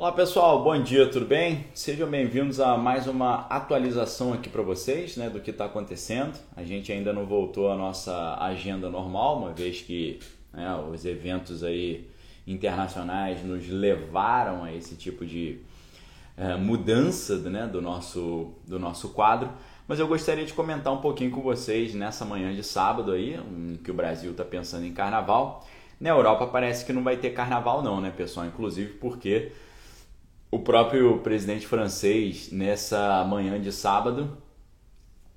Olá pessoal, bom dia, tudo bem? Sejam bem-vindos a mais uma atualização aqui para vocês né, do que está acontecendo. A gente ainda não voltou à nossa agenda normal, uma vez que né, os eventos aí internacionais nos levaram a esse tipo de é, mudança né, do, nosso, do nosso quadro. Mas eu gostaria de comentar um pouquinho com vocês nessa manhã de sábado aí, em que o Brasil está pensando em carnaval. Na Europa parece que não vai ter carnaval não, né, pessoal? Inclusive porque o próprio presidente francês, nessa manhã de sábado,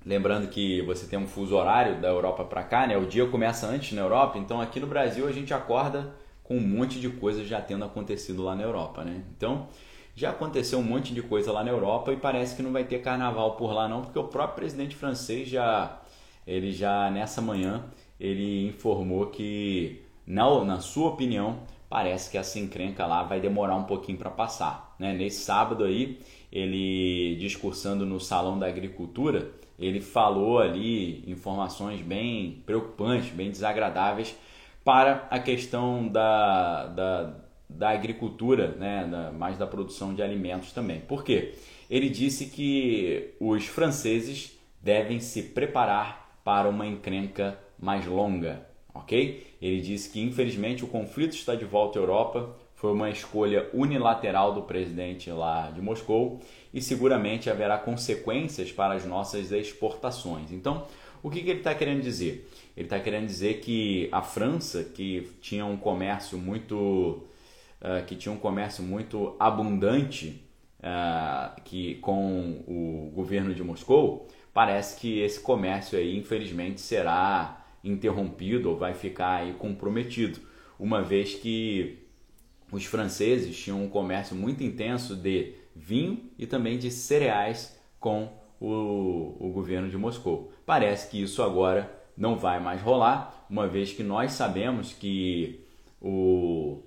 lembrando que você tem um fuso horário da Europa para cá, né? O dia começa antes na Europa, então aqui no Brasil a gente acorda com um monte de coisa já tendo acontecido lá na Europa, né? Então, já aconteceu um monte de coisa lá na Europa e parece que não vai ter carnaval por lá não, porque o próprio presidente francês já ele já nessa manhã ele informou que na, na sua opinião parece que essa encrenca lá vai demorar um pouquinho para passar. Né? Nesse sábado aí, ele discursando no Salão da Agricultura, ele falou ali informações bem preocupantes, bem desagradáveis para a questão da, da, da agricultura, né? Da, mais da produção de alimentos também. Por quê? Ele disse que os franceses devem se preparar para uma encrenca mais longa, ok? Ele disse que infelizmente o conflito está de volta à Europa, foi uma escolha unilateral do presidente lá de Moscou e seguramente haverá consequências para as nossas exportações. Então, o que, que ele está querendo dizer? Ele está querendo dizer que a França, que tinha um comércio muito, uh, que tinha um comércio muito abundante uh, que com o governo de Moscou, parece que esse comércio aí, infelizmente, será interrompido ou vai ficar aí comprometido, uma vez que os franceses tinham um comércio muito intenso de vinho e também de cereais com o, o governo de Moscou. Parece que isso agora não vai mais rolar, uma vez que nós sabemos que o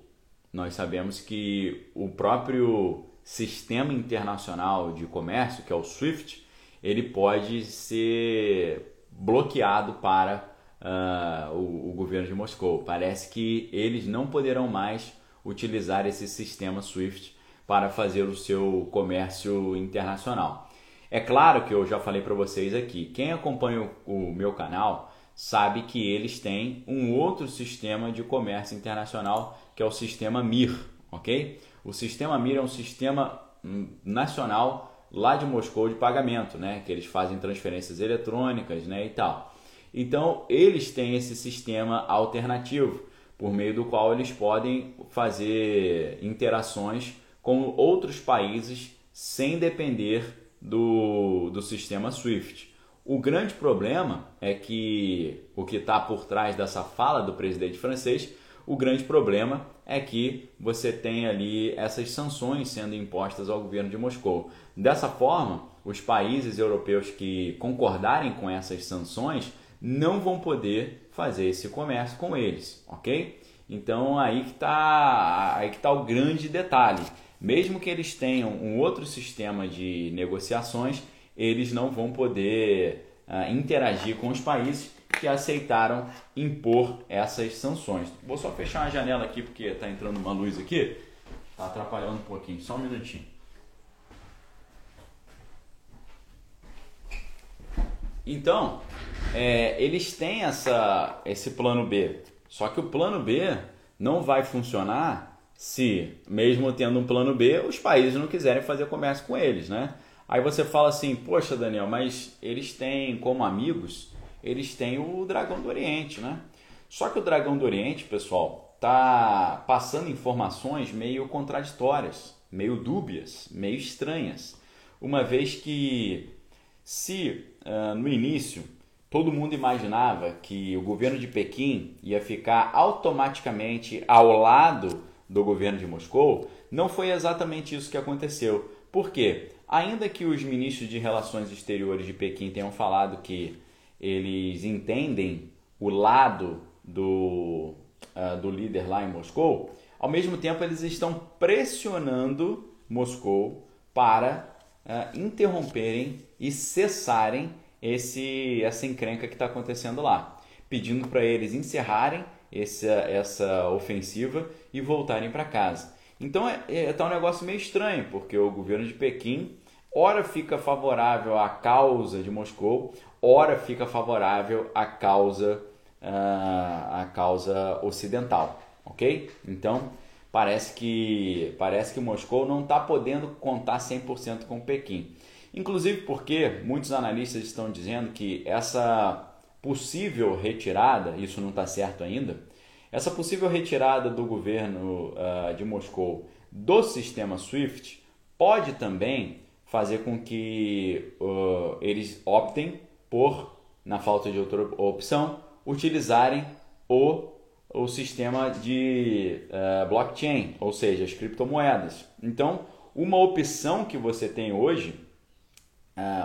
nós sabemos que o próprio sistema internacional de comércio, que é o SWIFT, ele pode ser bloqueado para uh, o, o governo de Moscou. Parece que eles não poderão mais utilizar esse sistema SWIFT para fazer o seu comércio internacional. É claro que eu já falei para vocês aqui, quem acompanha o, o meu canal sabe que eles têm um outro sistema de comércio internacional que é o sistema MIR, ok? O sistema MIR é um sistema hum, nacional lá de Moscou de pagamento, né? Que eles fazem transferências eletrônicas, né? E tal. Então, eles têm esse sistema alternativo, por meio do qual eles podem fazer interações com outros países sem depender do, do sistema SWIFT. O grande problema é que o que está por trás dessa fala do presidente francês, o grande problema é que você tem ali essas sanções sendo impostas ao governo de Moscou. Dessa forma, os países europeus que concordarem com essas sanções não vão poder fazer esse comércio com eles, ok? Então aí que está aí que tá o grande detalhe. Mesmo que eles tenham um outro sistema de negociações, eles não vão poder uh, interagir com os países que aceitaram impor essas sanções. Vou só fechar a janela aqui porque está entrando uma luz aqui, está atrapalhando um pouquinho. Só um minutinho. Então, é, eles têm essa, esse plano B. Só que o plano B não vai funcionar se, mesmo tendo um plano B, os países não quiserem fazer comércio com eles, né? Aí você fala assim, poxa Daniel, mas eles têm como amigos, eles têm o Dragão do Oriente, né? Só que o Dragão do Oriente, pessoal, tá passando informações meio contraditórias, meio dúbias, meio estranhas. Uma vez que se no início todo mundo imaginava que o governo de Pequim ia ficar automaticamente ao lado do governo de Moscou, não foi exatamente isso que aconteceu. Por quê? Ainda que os ministros de Relações Exteriores de Pequim tenham falado que eles entendem o lado do, uh, do líder lá em Moscou, ao mesmo tempo eles estão pressionando Moscou para uh, interromperem e cessarem esse essa encrenca que está acontecendo lá, pedindo para eles encerrarem essa, essa ofensiva e voltarem para casa. Então é, é tá um negócio meio estranho, porque o governo de Pequim ora fica favorável à causa de Moscou, ora fica favorável à causa, uh, à causa ocidental, ok? Então parece que parece que Moscou não está podendo contar 100% com Pequim. Inclusive porque muitos analistas estão dizendo que essa possível retirada, isso não está certo ainda, essa possível retirada do governo uh, de Moscou do sistema SWIFT pode também fazer com que uh, eles optem por, na falta de outra opção, utilizarem o, o sistema de uh, blockchain, ou seja, as criptomoedas. Então, uma opção que você tem hoje,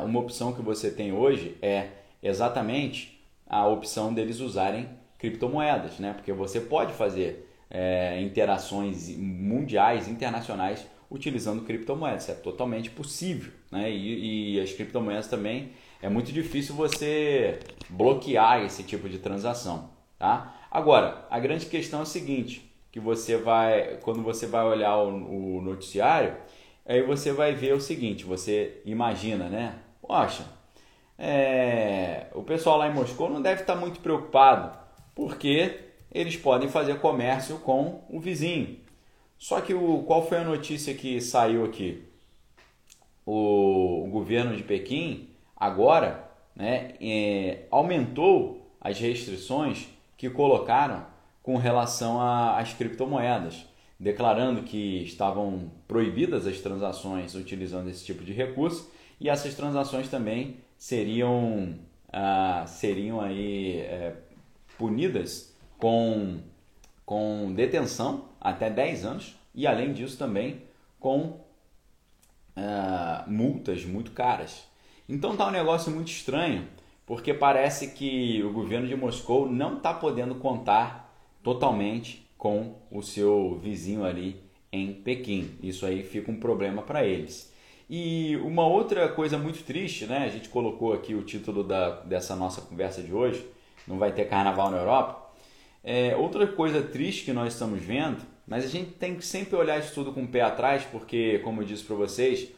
uma opção que você tem hoje é exatamente a opção deles usarem criptomoedas, né? Porque você pode fazer é, interações mundiais, internacionais utilizando criptomoedas. É totalmente possível. Né? E, e, as criptomoedas também é muito difícil você bloquear esse tipo de transação. Tá? Agora, a grande questão é a seguinte, que você vai, quando você vai olhar o, o noticiário, aí você vai ver o seguinte, você imagina, né? Poxa, é, o pessoal lá em Moscou não deve estar muito preocupado, porque eles podem fazer comércio com o vizinho. Só que o, qual foi a notícia que saiu aqui? O, o governo de Pequim agora né, é, aumentou as restrições que colocaram com relação às criptomoedas, declarando que estavam proibidas as transações utilizando esse tipo de recurso e essas transações também seriam, ah, seriam aí, é, punidas com, com detenção até 10 anos e, além disso, também com uh, multas muito caras. Então tá um negócio muito estranho, porque parece que o governo de Moscou não está podendo contar totalmente com o seu vizinho ali em Pequim. Isso aí fica um problema para eles. E uma outra coisa muito triste, né? A gente colocou aqui o título da, dessa nossa conversa de hoje, não vai ter carnaval na Europa. É, outra coisa triste que nós estamos vendo, mas a gente tem que sempre olhar isso tudo com o pé atrás, porque, como eu disse para vocês,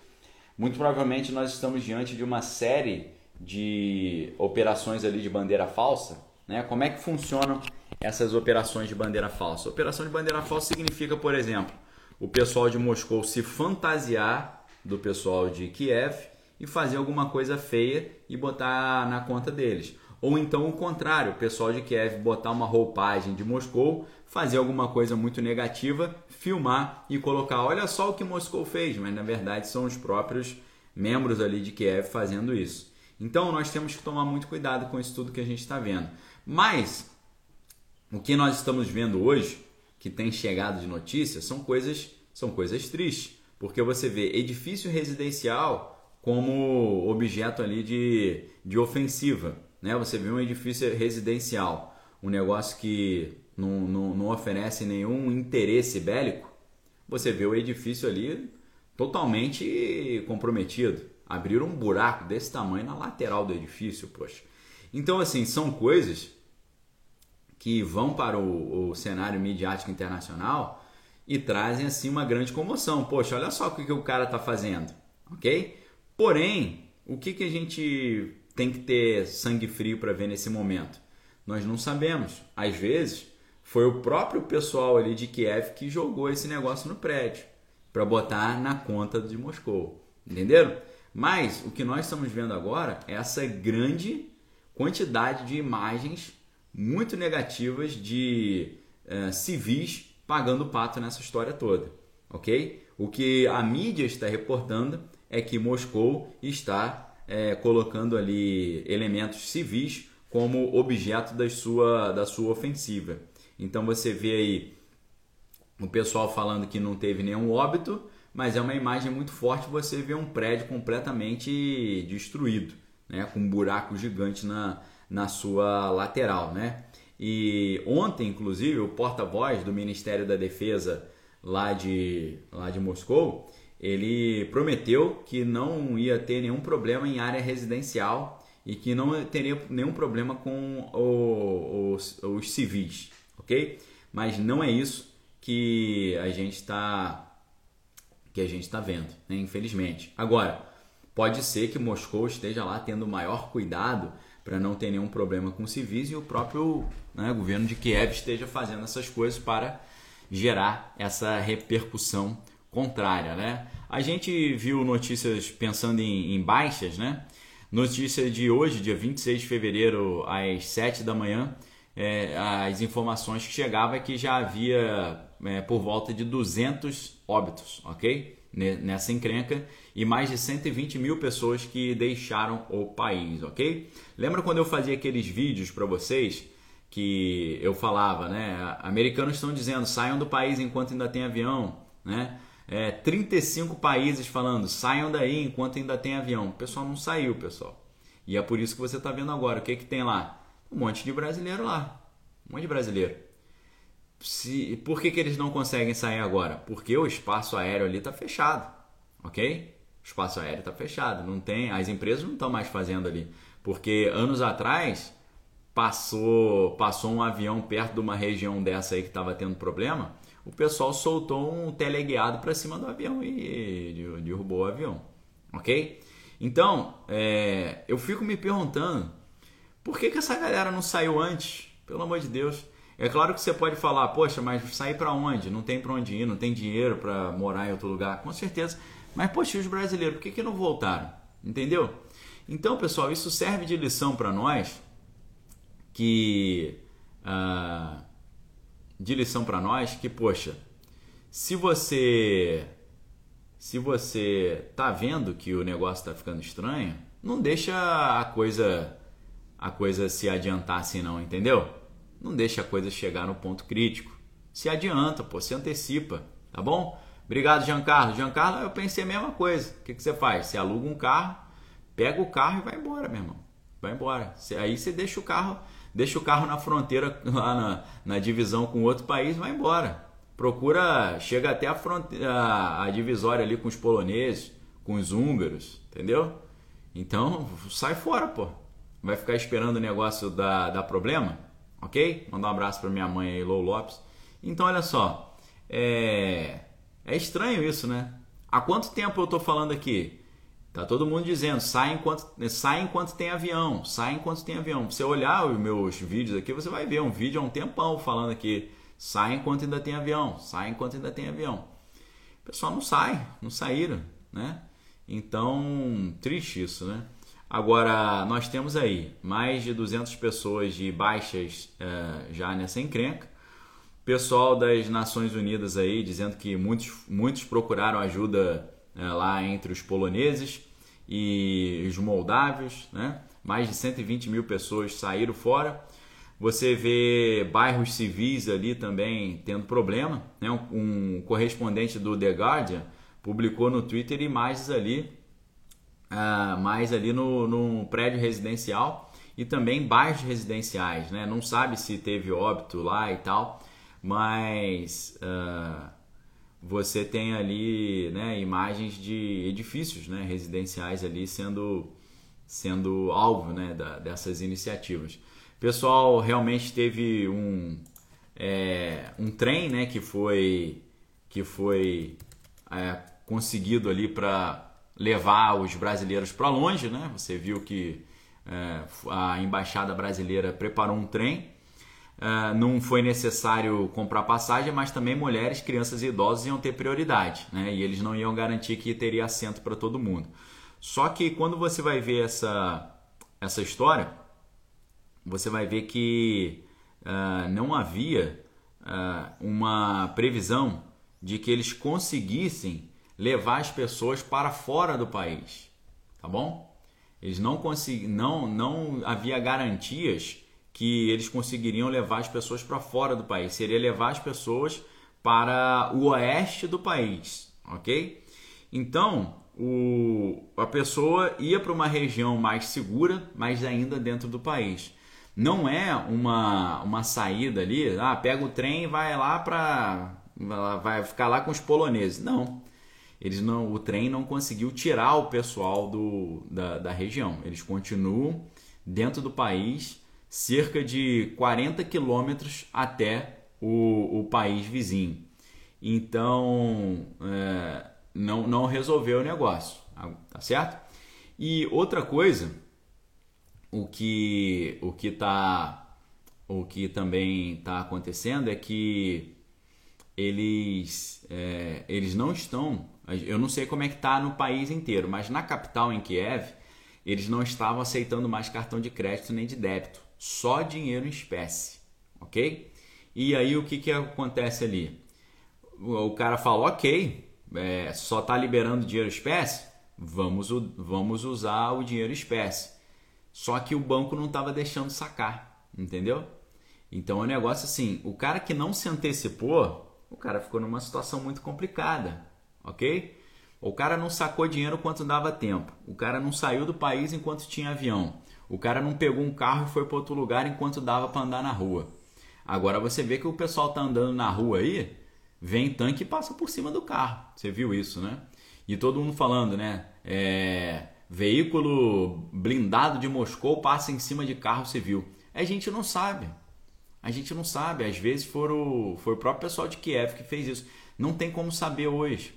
muito provavelmente nós estamos diante de uma série de operações ali de bandeira falsa. Né? Como é que funcionam essas operações de bandeira falsa? Operação de bandeira falsa significa, por exemplo, o pessoal de Moscou se fantasiar do pessoal de Kiev e fazer alguma coisa feia e botar na conta deles. Ou então o contrário, o pessoal de Kiev botar uma roupagem de Moscou, fazer alguma coisa muito negativa, filmar e colocar, olha só o que Moscou fez, mas na verdade são os próprios membros ali de Kiev fazendo isso. Então nós temos que tomar muito cuidado com isso tudo que a gente está vendo. Mas o que nós estamos vendo hoje, que tem chegado de notícias, são coisas, são coisas tristes, porque você vê edifício residencial como objeto ali de, de ofensiva né? Você vê um edifício residencial, um negócio que não, não, não oferece nenhum interesse bélico, você vê o edifício ali totalmente comprometido. Abriram um buraco desse tamanho na lateral do edifício, poxa. Então, assim, são coisas que vão para o, o cenário midiático internacional e trazem assim uma grande comoção. Poxa, olha só o que, que o cara está fazendo, ok? Porém, o que, que a gente tem que ter sangue frio para ver nesse momento? Nós não sabemos. Às vezes, foi o próprio pessoal ali de Kiev que jogou esse negócio no prédio para botar na conta de Moscou. Entenderam? Mas o que nós estamos vendo agora é essa grande quantidade de imagens muito negativas de uh, civis pagando pato nessa história toda, ok? O que a mídia está reportando é que Moscou está é, colocando ali elementos civis como objeto da sua, da sua ofensiva. Então você vê aí o pessoal falando que não teve nenhum óbito, mas é uma imagem muito forte você vê um prédio completamente destruído, né? com um buraco gigante na, na sua lateral. Né? E ontem, inclusive, o porta-voz do Ministério da Defesa lá de, lá de Moscou, ele prometeu que não ia ter nenhum problema em área residencial e que não teria nenhum problema com o, os, os civis, ok? Mas não é isso que a gente está que a gente está vendo, né? infelizmente. Agora, pode ser que Moscou esteja lá tendo maior cuidado para não ter nenhum problema com civis e o próprio né, governo de Kiev esteja fazendo essas coisas para gerar essa repercussão contrária. Né? A gente viu notícias pensando em, em baixas, né? Notícia de hoje, dia 26 de fevereiro, às 7 da manhã, é, as informações que chegavam é que já havia é, por volta de 200 óbitos, ok? Nessa encrenca e mais de 120 mil pessoas que deixaram o país, ok? Lembra quando eu fazia aqueles vídeos para vocês que eu falava, né? Americanos estão dizendo saiam do país enquanto ainda tem avião, né? É, 35 países falando saiam daí enquanto ainda tem avião. O pessoal não saiu, pessoal. E é por isso que você está vendo agora. O que, que tem lá? Um monte de brasileiro lá. Um monte de brasileiro. Se, por que, que eles não conseguem sair agora? Porque o espaço aéreo ali está fechado. Ok? O espaço aéreo está fechado. Não tem, as empresas não estão mais fazendo ali. Porque anos atrás passou, passou um avião perto de uma região dessa aí que estava tendo problema o pessoal soltou um teleguiado para cima do avião e derrubou o avião, ok? Então, é, eu fico me perguntando por que, que essa galera não saiu antes? Pelo amor de Deus. É claro que você pode falar, poxa, mas sair para onde? Não tem para onde ir, não tem dinheiro para morar em outro lugar. Com certeza. Mas, poxa, os brasileiros, por que, que não voltaram? Entendeu? Então, pessoal, isso serve de lição para nós que. Uh, de lição para nós que, poxa, se você se você tá vendo que o negócio tá ficando estranho, não deixa a coisa a coisa se adiantar assim não, entendeu? Não deixa a coisa chegar no ponto crítico. Se adianta, pô, se antecipa, tá bom? Obrigado, Giancarlo. Giancarlo, eu pensei a mesma coisa. O que, que você faz? Você aluga um carro, pega o carro e vai embora, meu irmão. Vai embora. Aí você deixa o carro deixa o carro na fronteira, lá na, na divisão com outro país, vai embora. Procura, chega até a, fronteira, a, a divisória ali com os poloneses, com os húngaros, entendeu? Então, sai fora, pô. Vai ficar esperando o negócio dar, dar problema? Ok? Mandar um abraço para minha mãe aí, Lou Lopes. Então, olha só. É, é estranho isso, né? Há quanto tempo eu tô falando aqui? Tá todo mundo dizendo, sai enquanto, sai enquanto tem avião, sai enquanto tem avião. Se você olhar os meus vídeos aqui, você vai ver um vídeo há um tempão falando aqui, sai enquanto ainda tem avião, sai enquanto ainda tem avião. O pessoal não sai, não saíram, né? Então, triste isso, né? Agora, nós temos aí mais de 200 pessoas de baixas é, já nessa encrenca. Pessoal das Nações Unidas aí dizendo que muitos, muitos procuraram ajuda é, lá entre os poloneses e os moldávios, né? mais de 120 mil pessoas saíram fora. Você vê bairros civis ali também tendo problema. Né? Um, um correspondente do The Guardian publicou no Twitter imagens ali, uh, mais ali no, prédio residencial e também bairros residenciais. Né? Não sabe se teve óbito lá e tal, mas uh, você tem ali né, imagens de edifícios né, residenciais ali sendo, sendo alvo né, da, dessas iniciativas. O pessoal realmente teve um, é, um trem né, que foi, que foi é, conseguido ali para levar os brasileiros para longe. Né? Você viu que é, a embaixada brasileira preparou um trem Uh, não foi necessário comprar passagem, mas também mulheres, crianças e idosos iam ter prioridade, né? E eles não iam garantir que teria assento para todo mundo. Só que quando você vai ver essa, essa história, você vai ver que uh, não havia uh, uma previsão de que eles conseguissem levar as pessoas para fora do país, tá bom? Eles não consegui, não, não havia garantias que eles conseguiriam levar as pessoas para fora do país, seria levar as pessoas para o oeste do país, ok? Então, o, a pessoa ia para uma região mais segura, mas ainda dentro do país. Não é uma, uma saída ali, ah, pega o trem e vai lá para vai ficar lá com os poloneses. Não. Eles não, o trem não conseguiu tirar o pessoal do, da, da região. Eles continuam dentro do país cerca de 40 quilômetros até o, o país vizinho. Então, é, não, não resolveu o negócio, tá certo? E outra coisa, o que o que tá o que também está acontecendo é que eles é, eles não estão eu não sei como é que está no país inteiro, mas na capital em Kiev eles não estavam aceitando mais cartão de crédito nem de débito, só dinheiro em espécie, ok? E aí o que que acontece ali? O cara fala, ok, é, só está liberando dinheiro espécie, vamos, vamos usar o dinheiro espécie. Só que o banco não estava deixando sacar, entendeu? Então é um negócio assim, o cara que não se antecipou, o cara ficou numa situação muito complicada, ok? O cara não sacou dinheiro enquanto dava tempo, o cara não saiu do país enquanto tinha avião, o cara não pegou um carro e foi para outro lugar enquanto dava para andar na rua. Agora você vê que o pessoal tá andando na rua aí, vem tanque e passa por cima do carro. Você viu isso, né? E todo mundo falando, né? É, veículo blindado de Moscou passa em cima de carro civil. A gente não sabe. A gente não sabe. Às vezes foram, foi o próprio pessoal de Kiev que fez isso. Não tem como saber hoje.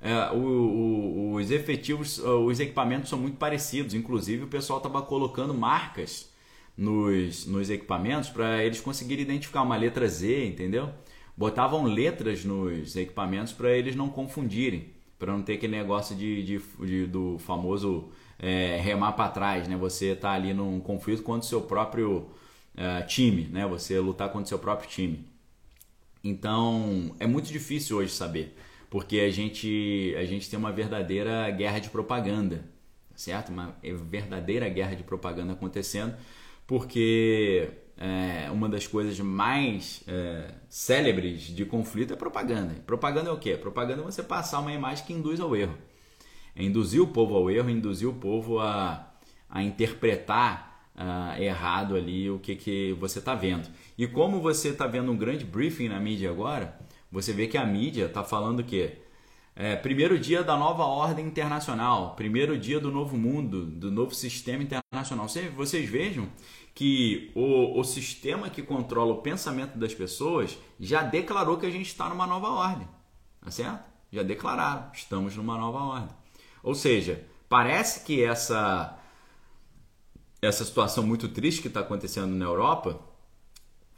É, o, o, os efetivos, os equipamentos são muito parecidos. Inclusive, o pessoal estava colocando marcas nos, nos equipamentos para eles conseguirem identificar uma letra Z, entendeu? botavam letras nos equipamentos para eles não confundirem, para não ter aquele negócio de, de, de do famoso é, remar para trás, né? Você tá ali num conflito contra o seu próprio é, time, né? Você lutar contra o seu próprio time. Então é muito difícil hoje saber, porque a gente a gente tem uma verdadeira guerra de propaganda, certo? Uma verdadeira guerra de propaganda acontecendo, porque é, uma das coisas mais é, célebres de conflito é propaganda. Propaganda é o quê? Propaganda é você passar uma imagem que induz ao erro. É induzir o povo ao erro, induzir o povo a, a interpretar uh, errado ali o que, que você está vendo. E como você está vendo um grande briefing na mídia agora, você vê que a mídia está falando o quê? É, primeiro dia da nova ordem internacional, primeiro dia do novo mundo, do novo sistema internacional. Vocês vejam que o, o sistema que controla o pensamento das pessoas já declarou que a gente está numa nova ordem. Tá certo? Já declararam, estamos numa nova ordem. Ou seja, parece que essa, essa situação muito triste que está acontecendo na Europa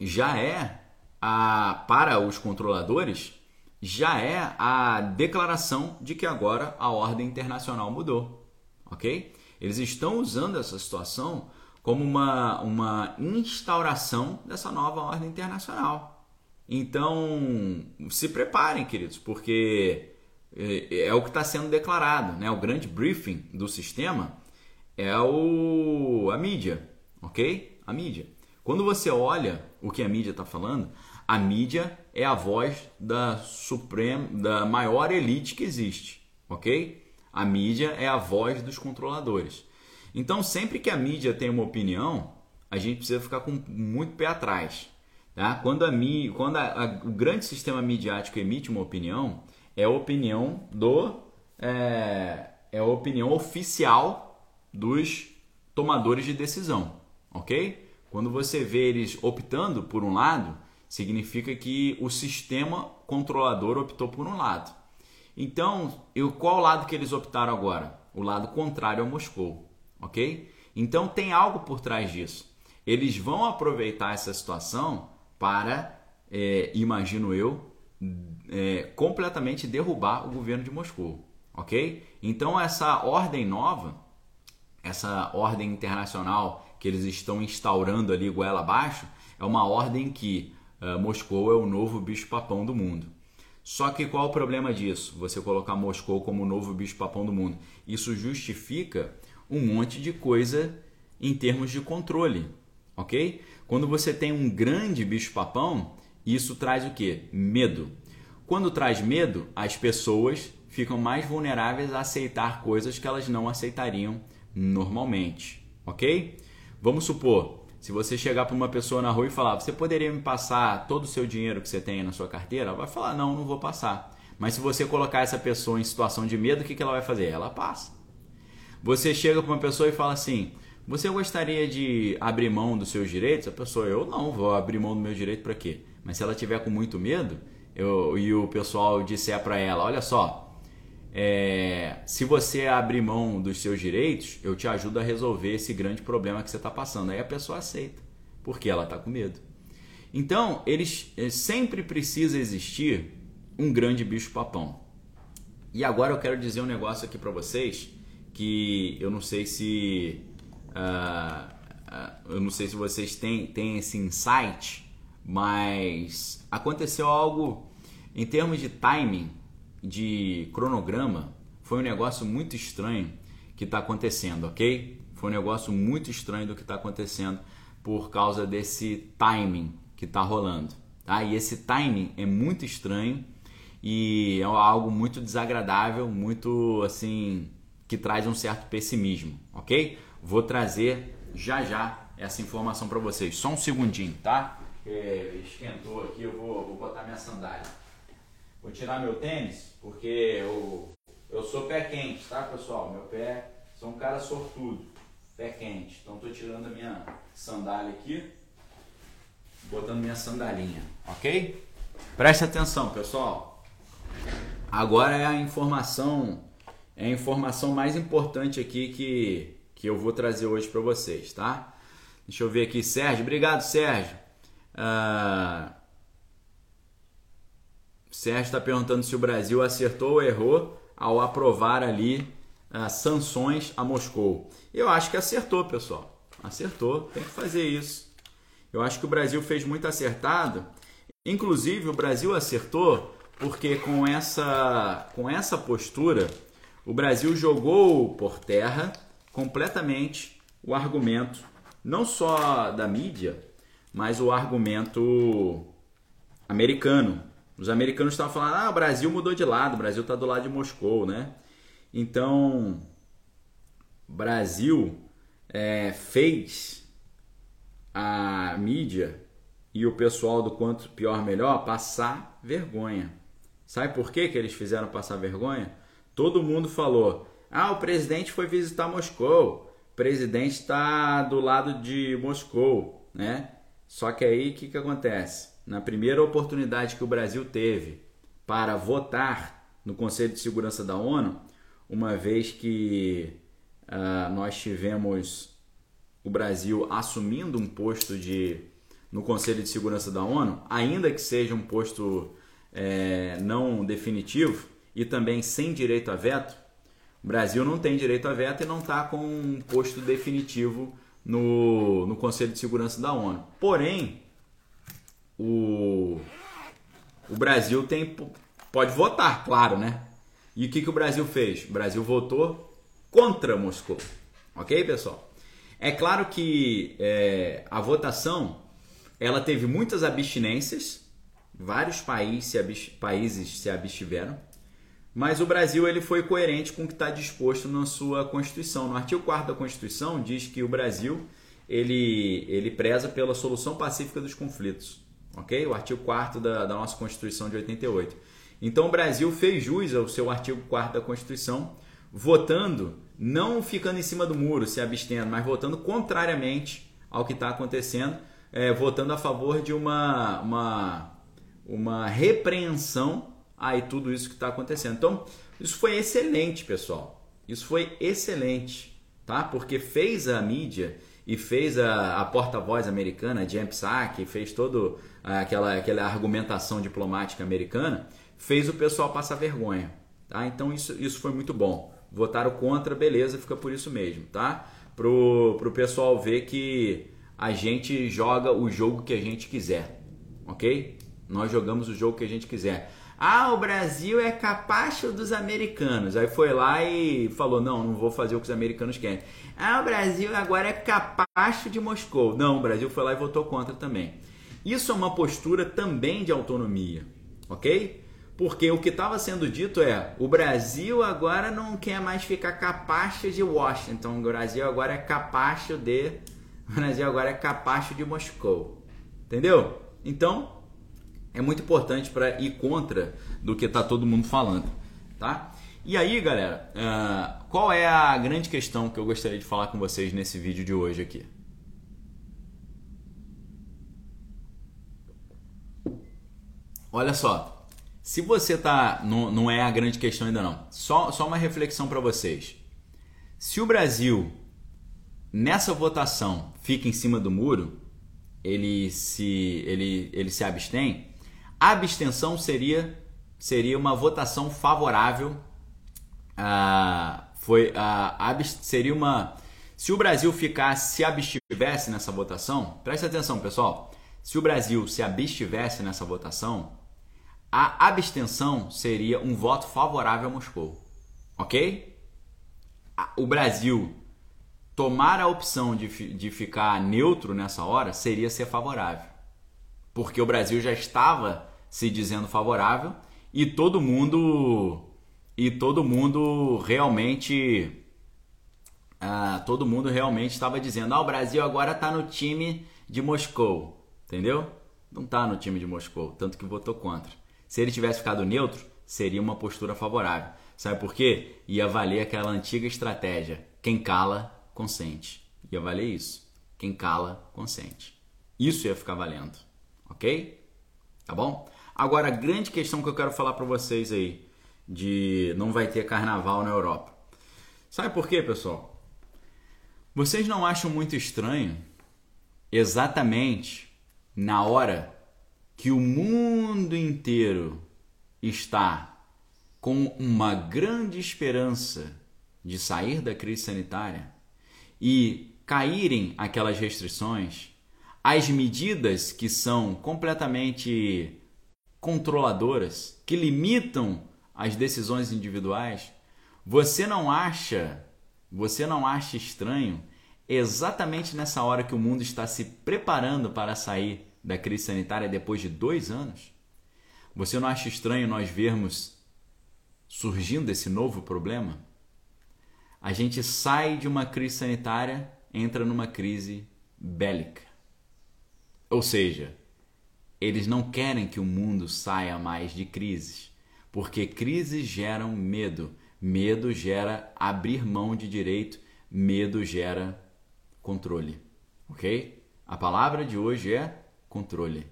já é a, para os controladores já é a declaração de que agora a ordem internacional mudou, ok? Eles estão usando essa situação como uma, uma instauração dessa nova ordem internacional. Então, se preparem, queridos, porque é, é o que está sendo declarado, né? O grande briefing do sistema é o, a mídia, ok? A mídia. Quando você olha o que a mídia está falando, a mídia é a voz da suprema, da maior elite que existe, ok? A mídia é a voz dos controladores. Então, sempre que a mídia tem uma opinião, a gente precisa ficar com muito pé atrás. Tá? Quando, a, quando a, a, o grande sistema midiático emite uma opinião, é a opinião do é, é a opinião oficial dos tomadores de decisão, ok? Quando você vê eles optando por um lado, significa que o sistema controlador optou por um lado. Então, eu, qual lado que eles optaram agora? O lado contrário ao Moscou, ok? Então tem algo por trás disso. Eles vão aproveitar essa situação para, é, imagino eu, é, completamente derrubar o governo de Moscou, ok? Então essa ordem nova, essa ordem internacional que eles estão instaurando ali goela abaixo, é uma ordem que uh, Moscou é o novo bicho-papão do mundo. Só que qual o problema disso? Você colocar Moscou como o novo bicho-papão do mundo. Isso justifica um monte de coisa em termos de controle, ok? Quando você tem um grande bicho-papão, isso traz o que? Medo. Quando traz medo, as pessoas ficam mais vulneráveis a aceitar coisas que elas não aceitariam normalmente, ok? Vamos supor, se você chegar para uma pessoa na rua e falar, você poderia me passar todo o seu dinheiro que você tem na sua carteira? Ela vai falar, não, não vou passar. Mas se você colocar essa pessoa em situação de medo, o que, que ela vai fazer? Ela passa. Você chega para uma pessoa e fala assim, você gostaria de abrir mão dos seus direitos? A pessoa, eu não vou abrir mão do meu direito para quê? Mas se ela tiver com muito medo eu, e o pessoal disser para ela, olha só, é, se você abrir mão dos seus direitos, eu te ajudo a resolver esse grande problema que você está passando. Aí a pessoa aceita, porque ela está com medo. Então, eles, eles sempre precisa existir um grande bicho-papão. E agora eu quero dizer um negócio aqui para vocês que eu não sei se uh, uh, eu não sei se vocês têm, têm esse insight, mas aconteceu algo em termos de timing de cronograma, foi um negócio muito estranho que está acontecendo, ok? Foi um negócio muito estranho do que está acontecendo por causa desse timing que está rolando, tá? E esse timing é muito estranho e é algo muito desagradável, muito assim que traz um certo pessimismo, ok? Vou trazer já já essa informação para vocês. Só um segundinho, tá? É, esquentou aqui, eu vou, vou botar minha sandália. Vou tirar meu tênis, porque eu, eu sou pé quente, tá pessoal? Meu pé, sou um cara sortudo, pé quente. Então estou tirando a minha sandália aqui, botando minha sandalinha, ok? Preste atenção, pessoal. Agora é a informação, é a informação mais importante aqui que, que eu vou trazer hoje para vocês, tá? Deixa eu ver aqui, Sérgio. Obrigado, Sérgio. Uh, Sérgio está perguntando se o Brasil acertou ou errou ao aprovar ali uh, sanções a Moscou. Eu acho que acertou, pessoal. Acertou, tem que fazer isso. Eu acho que o Brasil fez muito acertado. Inclusive, o Brasil acertou porque com essa, com essa postura, o Brasil jogou por terra completamente o argumento, não só da mídia, mas o argumento americano, os americanos estavam falando, ah, o Brasil mudou de lado, o Brasil está do lado de Moscou, né? Então, Brasil é, fez a mídia e o pessoal do quanto pior melhor passar vergonha. Sabe por que, que eles fizeram passar vergonha? Todo mundo falou: ah, o presidente foi visitar Moscou, o presidente está do lado de Moscou, né? Só que aí o que, que acontece? Na primeira oportunidade que o Brasil teve para votar no Conselho de Segurança da ONU, uma vez que uh, nós tivemos o Brasil assumindo um posto de no Conselho de Segurança da ONU, ainda que seja um posto é, não definitivo e também sem direito a veto, o Brasil não tem direito a veto e não está com um posto definitivo no, no Conselho de Segurança da ONU. Porém, o, o Brasil tem, pode votar, claro, né? E o que, que o Brasil fez? O Brasil votou contra Moscou. Ok, pessoal? É claro que é, a votação ela teve muitas abstinências, vários países se, países se abstiveram, mas o Brasil ele foi coerente com o que está disposto na sua Constituição. No artigo 4 da Constituição diz que o Brasil ele, ele preza pela solução pacífica dos conflitos ok? O artigo 4 da, da nossa Constituição de 88. Então o Brasil fez jus ao seu artigo 4 da Constituição, votando, não ficando em cima do muro, se abstendo, mas votando contrariamente ao que está acontecendo, é, votando a favor de uma, uma, uma repreensão a tudo isso que está acontecendo. Então, isso foi excelente, pessoal. Isso foi excelente, tá? Porque fez a mídia e fez a, a porta-voz americana, Jen Psaki, fez todo aquela, aquela argumentação diplomática americana, fez o pessoal passar vergonha. Tá? Então isso, isso foi muito bom. Votaram contra, beleza, fica por isso mesmo, tá? Pro, pro pessoal ver que a gente joga o jogo que a gente quiser, ok? Nós jogamos o jogo que a gente quiser. Ah, o Brasil é capacho dos americanos. Aí foi lá e falou: não, não vou fazer o que os americanos querem. Ah, o Brasil agora é capacho de Moscou. Não, o Brasil foi lá e votou contra também. Isso é uma postura também de autonomia, ok? Porque o que estava sendo dito é: o Brasil agora não quer mais ficar capacho de Washington, o Brasil agora é capacho de. O Brasil agora é capacho de Moscou. Entendeu? Então, é muito importante para ir contra do que está todo mundo falando, tá? E aí, galera, uh, qual é a grande questão que eu gostaria de falar com vocês nesse vídeo de hoje aqui? Olha só, se você tá. Não, não é a grande questão ainda não. Só, só uma reflexão para vocês. Se o Brasil, nessa votação, fica em cima do muro, ele se, ele, ele se abstém, abstenção seria, seria uma votação favorável. Ah, foi, ah, seria uma. Se o Brasil ficasse, se abstivesse nessa votação, preste atenção, pessoal. Se o Brasil se abstivesse nessa votação, a abstenção seria um voto favorável a Moscou. Ok? O Brasil tomar a opção de, de ficar neutro nessa hora seria ser favorável. Porque o Brasil já estava se dizendo favorável e todo mundo e todo mundo realmente ah, todo mundo realmente estava dizendo ah, o Brasil agora está no time de Moscou entendeu não está no time de Moscou tanto que votou contra se ele tivesse ficado neutro, seria uma postura favorável. Sabe por quê? Ia valer aquela antiga estratégia: quem cala, consente. Ia valer isso. Quem cala, consente. Isso ia ficar valendo. Ok? Tá bom? Agora, a grande questão que eu quero falar para vocês aí, de não vai ter carnaval na Europa. Sabe por quê, pessoal? Vocês não acham muito estranho exatamente na hora que o mundo inteiro está com uma grande esperança de sair da crise sanitária e caírem aquelas restrições, as medidas que são completamente controladoras, que limitam as decisões individuais, você não acha, você não acha estranho exatamente nessa hora que o mundo está se preparando para sair da crise sanitária depois de dois anos? Você não acha estranho nós vermos surgindo esse novo problema? A gente sai de uma crise sanitária, entra numa crise bélica. Ou seja, eles não querem que o mundo saia mais de crises, porque crises geram medo, medo gera abrir mão de direito, medo gera controle. Ok? A palavra de hoje é Controle.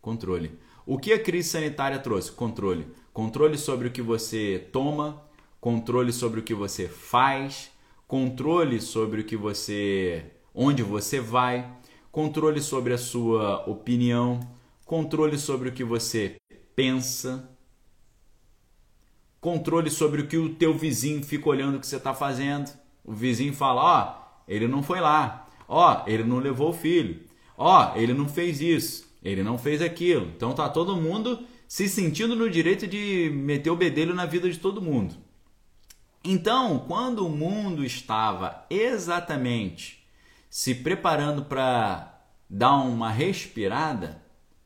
Controle. O que a crise sanitária trouxe? Controle. Controle sobre o que você toma, controle sobre o que você faz, controle sobre o que você onde você vai, controle sobre a sua opinião, controle sobre o que você pensa, controle sobre o que o teu vizinho fica olhando o que você está fazendo. O vizinho fala, ó, oh, ele não foi lá, ó, oh, ele não levou o filho, Ó, oh, ele não fez isso, ele não fez aquilo. Então tá todo mundo se sentindo no direito de meter o bedelho na vida de todo mundo. Então, quando o mundo estava exatamente se preparando para dar uma respirada,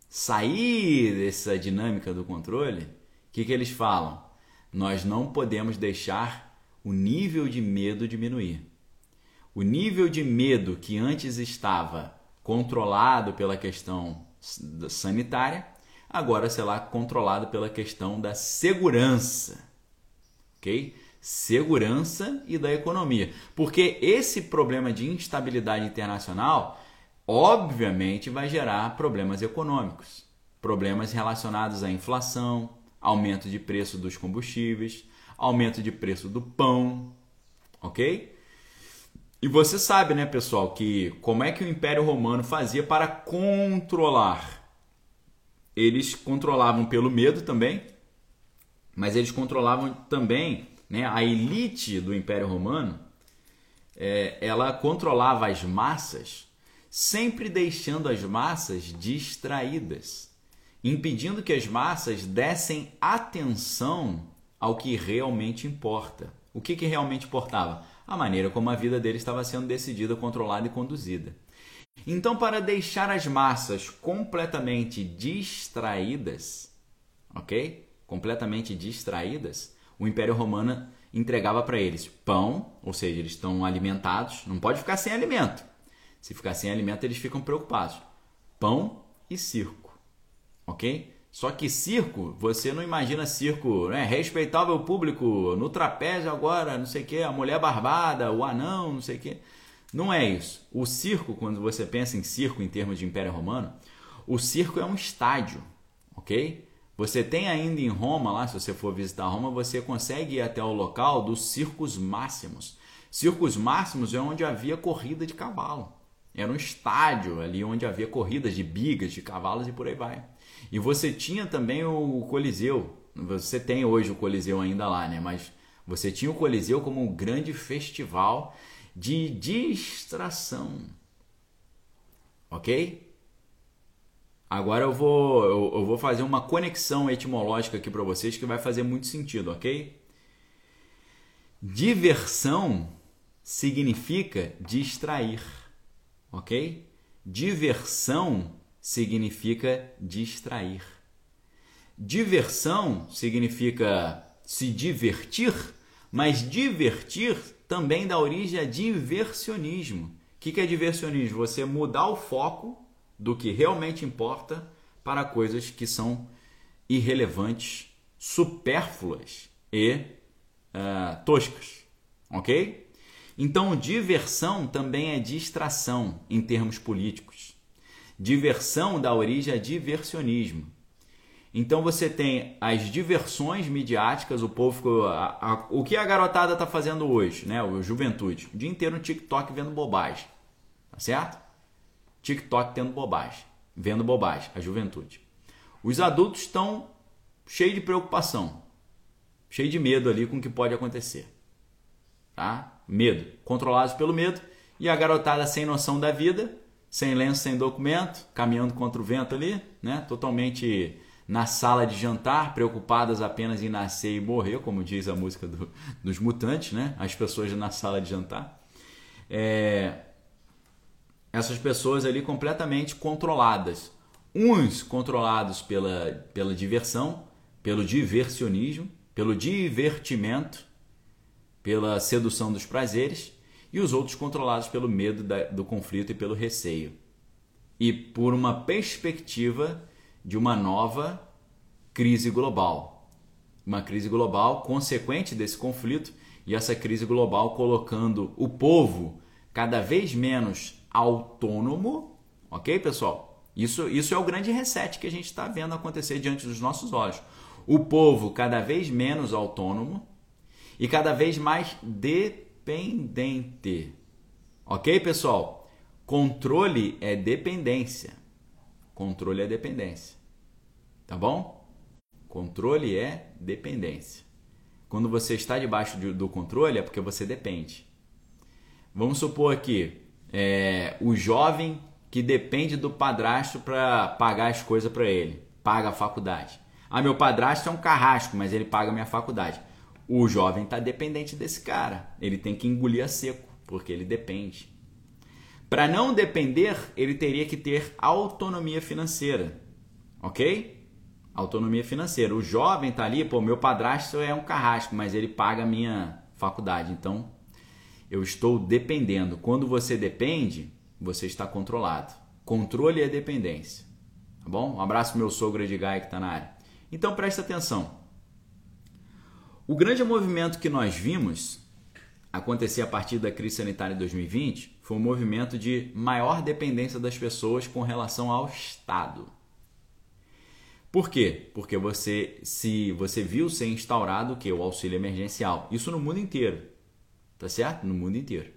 sair dessa dinâmica do controle, o que, que eles falam? Nós não podemos deixar o nível de medo diminuir. O nível de medo que antes estava controlado pela questão sanitária, agora será controlado pela questão da segurança. Ok? Segurança e da economia. Porque esse problema de instabilidade internacional, obviamente, vai gerar problemas econômicos. Problemas relacionados à inflação, aumento de preço dos combustíveis, aumento de preço do pão, ok? E você sabe, né, pessoal, que como é que o Império Romano fazia para controlar? Eles controlavam pelo medo também, mas eles controlavam também, né, a elite do Império Romano. É, ela controlava as massas, sempre deixando as massas distraídas, impedindo que as massas dessem atenção ao que realmente importa. O que, que realmente importava? a maneira como a vida dele estava sendo decidida, controlada e conduzida. Então, para deixar as massas completamente distraídas, ok? Completamente distraídas, o Império Romano entregava para eles pão, ou seja, eles estão alimentados, não pode ficar sem alimento. Se ficar sem alimento, eles ficam preocupados. Pão e circo, ok? Só que circo, você não imagina circo, né? Respeitável público, no trapézio agora, não sei o que, a mulher barbada, o anão, não sei o que. Não é isso. O circo, quando você pensa em circo em termos de Império Romano, o circo é um estádio, ok? Você tem ainda em Roma, lá, se você for visitar Roma, você consegue ir até o local dos Circos Máximos. Circos Máximos é onde havia corrida de cavalo. Era um estádio ali onde havia corridas de bigas, de cavalos e por aí vai. E você tinha também o Coliseu. Você tem hoje o Coliseu ainda lá, né? Mas você tinha o Coliseu como um grande festival de distração. Ok? Agora eu vou, eu, eu vou fazer uma conexão etimológica aqui para vocês que vai fazer muito sentido, ok? Diversão significa distrair, ok? Diversão significa distrair. Diversão significa se divertir, mas divertir também dá origem a diversionismo. O que é diversionismo? Você mudar o foco do que realmente importa para coisas que são irrelevantes, supérfluas e uh, toscas. Ok? Então, diversão também é distração em termos políticos. Diversão dá origem a diversionismo. Então você tem as diversões midiáticas, o povo, a, a, o que a garotada está fazendo hoje, né? O juventude, o dia inteiro no TikTok vendo bobagem, tá certo? TikTok tendo bobagem, vendo bobagem, a juventude. Os adultos estão cheios de preocupação, cheios de medo ali com o que pode acontecer. Tá? Medo, controlados pelo medo, e a garotada sem noção da vida, sem lenço, sem documento, caminhando contra o vento ali, né? Totalmente na sala de jantar, preocupadas apenas em nascer e morrer, como diz a música do, dos mutantes, né? As pessoas na sala de jantar. É, essas pessoas ali completamente controladas. Uns controlados pela, pela diversão, pelo diversionismo, pelo divertimento, pela sedução dos prazeres, e os outros controlados pelo medo da, do conflito e pelo receio. E por uma perspectiva de uma nova crise global. Uma crise global consequente desse conflito e essa crise global colocando o povo cada vez menos autônomo, ok, pessoal? Isso, isso é o grande reset que a gente está vendo acontecer diante dos nossos olhos. O povo cada vez menos autônomo e cada vez mais dependente. Ok, pessoal? Controle é dependência. Controle é dependência. Tá bom? Controle é dependência. Quando você está debaixo do controle é porque você depende. Vamos supor aqui, é, o jovem que depende do padrasto para pagar as coisas para ele, paga a faculdade. Ah, meu padrasto é um carrasco, mas ele paga a minha faculdade. O jovem está dependente desse cara. Ele tem que engolir a seco, porque ele depende. Para não depender, ele teria que ter autonomia financeira. Ok? Autonomia financeira. O jovem está ali, pô, meu padrasto é um carrasco, mas ele paga a minha faculdade. Então, eu estou dependendo. Quando você depende, você está controlado. Controle é dependência. Tá bom? Um abraço meu sogro Edgar que está na área. Então presta atenção. O grande movimento que nós vimos acontecer a partir da crise sanitária de 2020 foi um movimento de maior dependência das pessoas com relação ao Estado. Por quê? Porque você se você viu ser instaurado o que o auxílio emergencial. Isso no mundo inteiro tá certo? No mundo inteiro.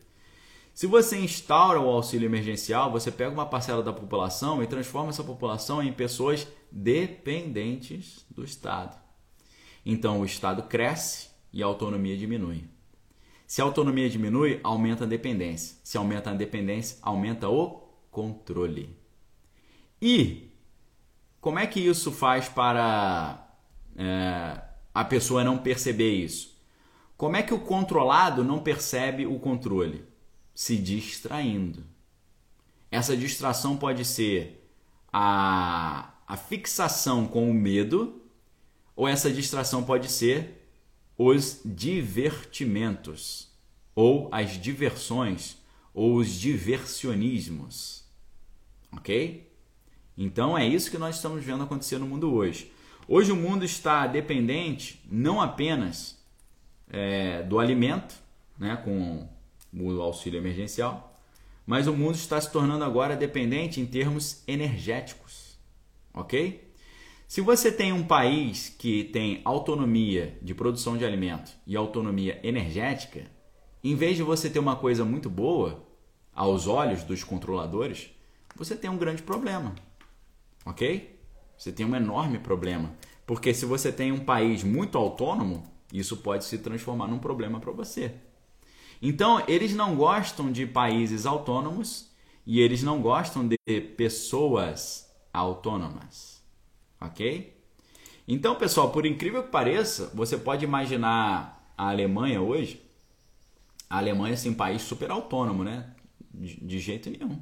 Se você instaura o auxílio emergencial, você pega uma parcela da população e transforma essa população em pessoas dependentes do Estado. Então o Estado cresce e a autonomia diminui. Se a autonomia diminui, aumenta a dependência. Se aumenta a dependência, aumenta o controle. E como é que isso faz para é, a pessoa não perceber isso? Como é que o controlado não percebe o controle? Se distraindo. Essa distração pode ser a, a fixação com o medo, ou essa distração pode ser os divertimentos, ou as diversões, ou os diversionismos. Ok? Então é isso que nós estamos vendo acontecer no mundo hoje. Hoje o mundo está dependente não apenas é, do alimento, né, com o auxílio emergencial, mas o mundo está se tornando agora dependente em termos energéticos, ok? Se você tem um país que tem autonomia de produção de alimento e autonomia energética, em vez de você ter uma coisa muito boa aos olhos dos controladores, você tem um grande problema. Ok? Você tem um enorme problema. Porque se você tem um país muito autônomo, isso pode se transformar num problema para você. Então, eles não gostam de países autônomos e eles não gostam de pessoas autônomas ok? Então, pessoal, por incrível que pareça, você pode imaginar a Alemanha hoje, a Alemanha assim, um país super autônomo, né? De, de jeito nenhum.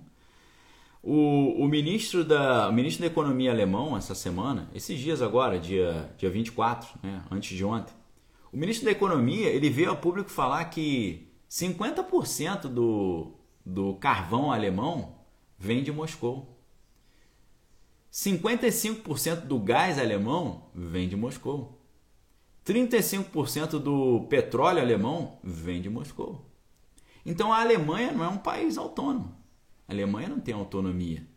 O, o, ministro da, o ministro da Economia alemão, essa semana, esses dias agora, dia, dia 24, né? antes de ontem, o ministro da Economia ele veio ao público falar que 50% do, do carvão alemão vem de Moscou. 55% do gás alemão vem de Moscou. 35% do petróleo alemão vem de Moscou. Então a Alemanha não é um país autônomo. A Alemanha não tem autonomia.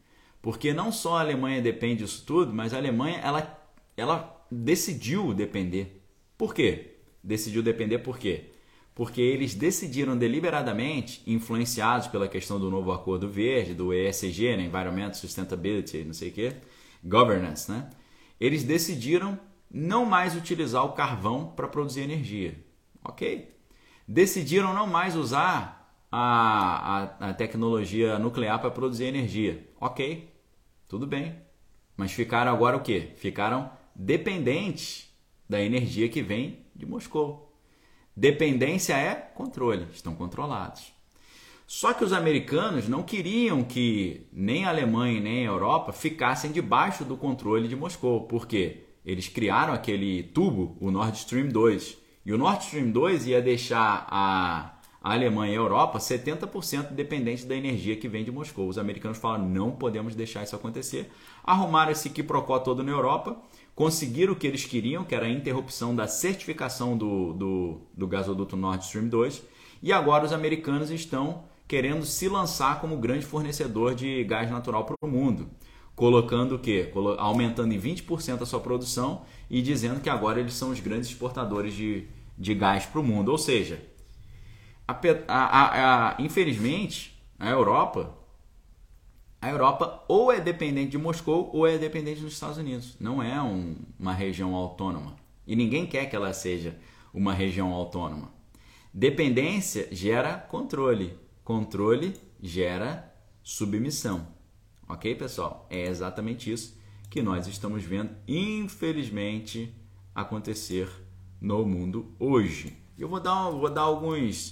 Porque não só a Alemanha depende disso tudo, mas a Alemanha ela, ela decidiu depender. Por quê? Decidiu depender por quê? porque eles decidiram deliberadamente, influenciados pela questão do novo Acordo Verde, do ESG, né, Environment Sustainability, não sei o quê, Governance, né? Eles decidiram não mais utilizar o carvão para produzir energia, ok? Decidiram não mais usar a, a, a tecnologia nuclear para produzir energia, ok? Tudo bem, mas ficaram agora o quê? Ficaram dependentes da energia que vem de Moscou. Dependência é controle, estão controlados. Só que os americanos não queriam que nem a Alemanha nem a Europa ficassem debaixo do controle de Moscou, porque eles criaram aquele tubo, o Nord Stream 2. E o Nord Stream 2 ia deixar a, Alemanha e a Europa 70% dependentes da energia que vem de Moscou. Os americanos falaram: não podemos deixar isso acontecer. Arrumaram esse quiprocó todo na Europa conseguiram o que eles queriam, que era a interrupção da certificação do, do, do gasoduto Nord Stream 2, e agora os americanos estão querendo se lançar como grande fornecedor de gás natural para o mundo, colocando o quê? Aumentando em 20% a sua produção e dizendo que agora eles são os grandes exportadores de, de gás para o mundo. Ou seja, a, a, a, infelizmente, a Europa a Europa ou é dependente de Moscou ou é dependente dos Estados Unidos. Não é um, uma região autônoma. E ninguém quer que ela seja uma região autônoma. Dependência gera controle. Controle gera submissão. Ok, pessoal? É exatamente isso que nós estamos vendo, infelizmente, acontecer no mundo hoje. Eu vou dar, vou dar alguns.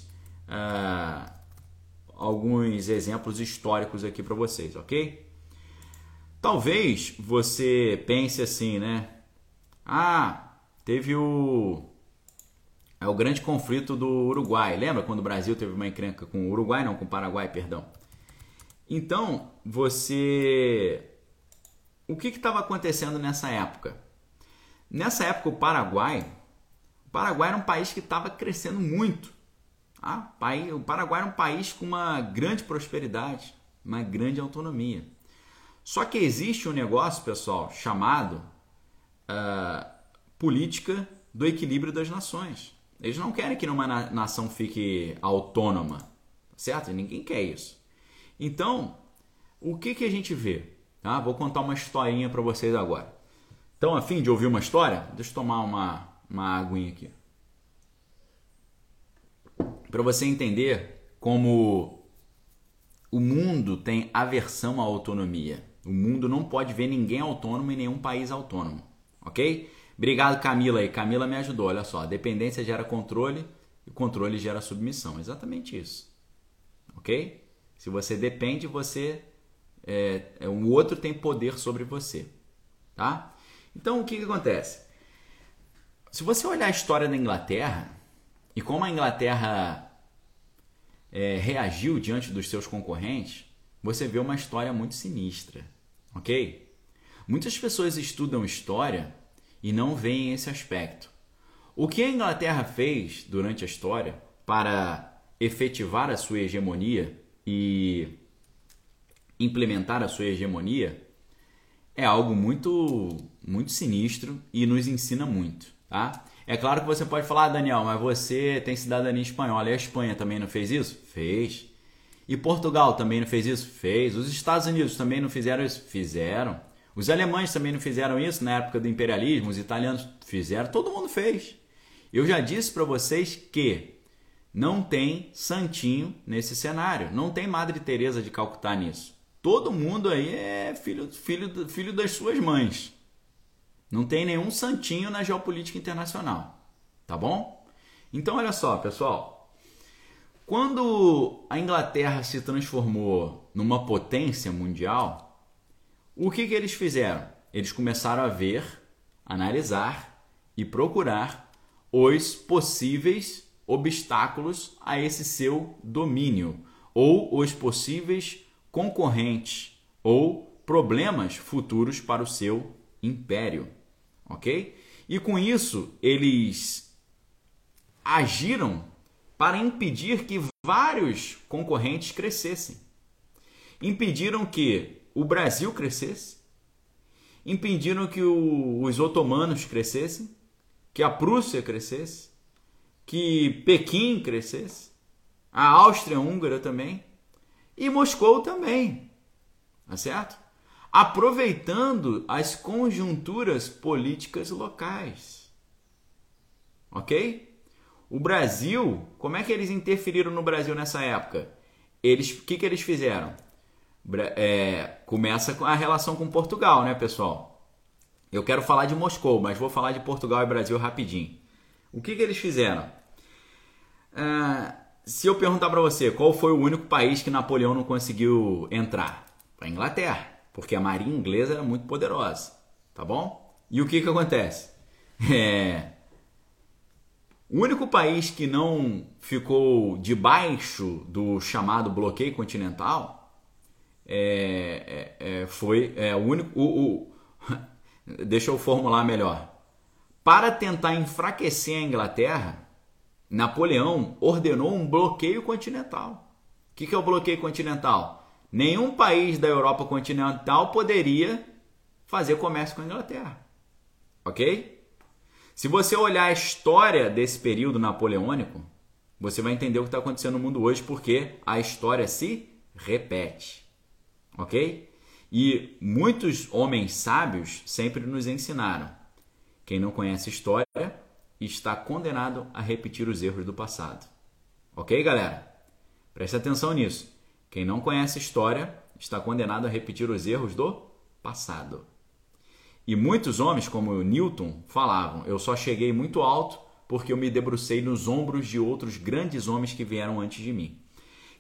Uh, alguns exemplos históricos aqui para vocês, ok? Talvez você pense assim, né? Ah, teve o é o grande conflito do Uruguai. Lembra quando o Brasil teve uma encrenca com o Uruguai, não com o Paraguai, perdão? Então, você o que estava acontecendo nessa época? Nessa época, o Paraguai, o Paraguai era um país que estava crescendo muito. Ah, o Paraguai é um país com uma grande prosperidade, uma grande autonomia. Só que existe um negócio, pessoal, chamado uh, política do equilíbrio das nações. Eles não querem que uma nação fique autônoma, certo? Ninguém quer isso. Então, o que, que a gente vê? Tá? Vou contar uma historinha para vocês agora. Então, a fim de ouvir uma história, deixa eu tomar uma, uma aguinha aqui para você entender como o mundo tem aversão à autonomia. O mundo não pode ver ninguém autônomo em nenhum país autônomo, ok? Obrigado, Camila. E Camila me ajudou. Olha só, dependência gera controle e controle gera submissão. Exatamente isso, ok? Se você depende, você é, é, um outro tem poder sobre você, tá? Então, o que, que acontece? Se você olhar a história da Inglaterra, e como a Inglaterra é, reagiu diante dos seus concorrentes, você vê uma história muito sinistra, ok? Muitas pessoas estudam história e não veem esse aspecto. O que a Inglaterra fez durante a história para efetivar a sua hegemonia e implementar a sua hegemonia é algo muito, muito sinistro e nos ensina muito, tá? É claro que você pode falar, ah, Daniel, mas você tem cidadania espanhola e a Espanha também não fez isso? Fez. E Portugal também não fez isso? Fez. Os Estados Unidos também não fizeram isso? Fizeram. Os alemães também não fizeram isso na época do imperialismo, os italianos fizeram, todo mundo fez. Eu já disse para vocês que não tem santinho nesse cenário, não tem Madre Teresa de Calcutá nisso. Todo mundo aí é filho, filho, filho das suas mães. Não tem nenhum santinho na geopolítica internacional, tá bom? Então olha só, pessoal. Quando a Inglaterra se transformou numa potência mundial, o que, que eles fizeram? Eles começaram a ver, analisar e procurar os possíveis obstáculos a esse seu domínio ou os possíveis concorrentes ou problemas futuros para o seu império, ok? E com isso eles agiram para impedir que vários concorrentes crescessem. Impediram que o Brasil crescesse, impediram que o, os otomanos crescessem, que a Prússia crescesse, que Pequim crescesse, a Áustria húngara também e Moscou também. Tá certo? Aproveitando as conjunturas políticas locais. Ok? O Brasil, como é que eles interferiram no Brasil nessa época? Eles, o que, que eles fizeram? É, começa com a relação com Portugal, né, pessoal? Eu quero falar de Moscou, mas vou falar de Portugal e Brasil rapidinho. O que, que eles fizeram? Ah, se eu perguntar para você qual foi o único país que Napoleão não conseguiu entrar, a Inglaterra, porque a marinha inglesa era muito poderosa, tá bom? E o que que acontece? É... O único país que não ficou debaixo do chamado bloqueio continental é, é, é, foi é, o único. O, o, deixa eu formular melhor. Para tentar enfraquecer a Inglaterra, Napoleão ordenou um bloqueio continental. O que é o bloqueio continental? Nenhum país da Europa continental poderia fazer comércio com a Inglaterra. Ok? Se você olhar a história desse período napoleônico, você vai entender o que está acontecendo no mundo hoje, porque a história se repete. Ok? E muitos homens sábios sempre nos ensinaram: quem não conhece história está condenado a repetir os erros do passado. Ok, galera? Preste atenção nisso. Quem não conhece história está condenado a repetir os erros do passado. E muitos homens, como Newton, falavam: Eu só cheguei muito alto porque eu me debrucei nos ombros de outros grandes homens que vieram antes de mim.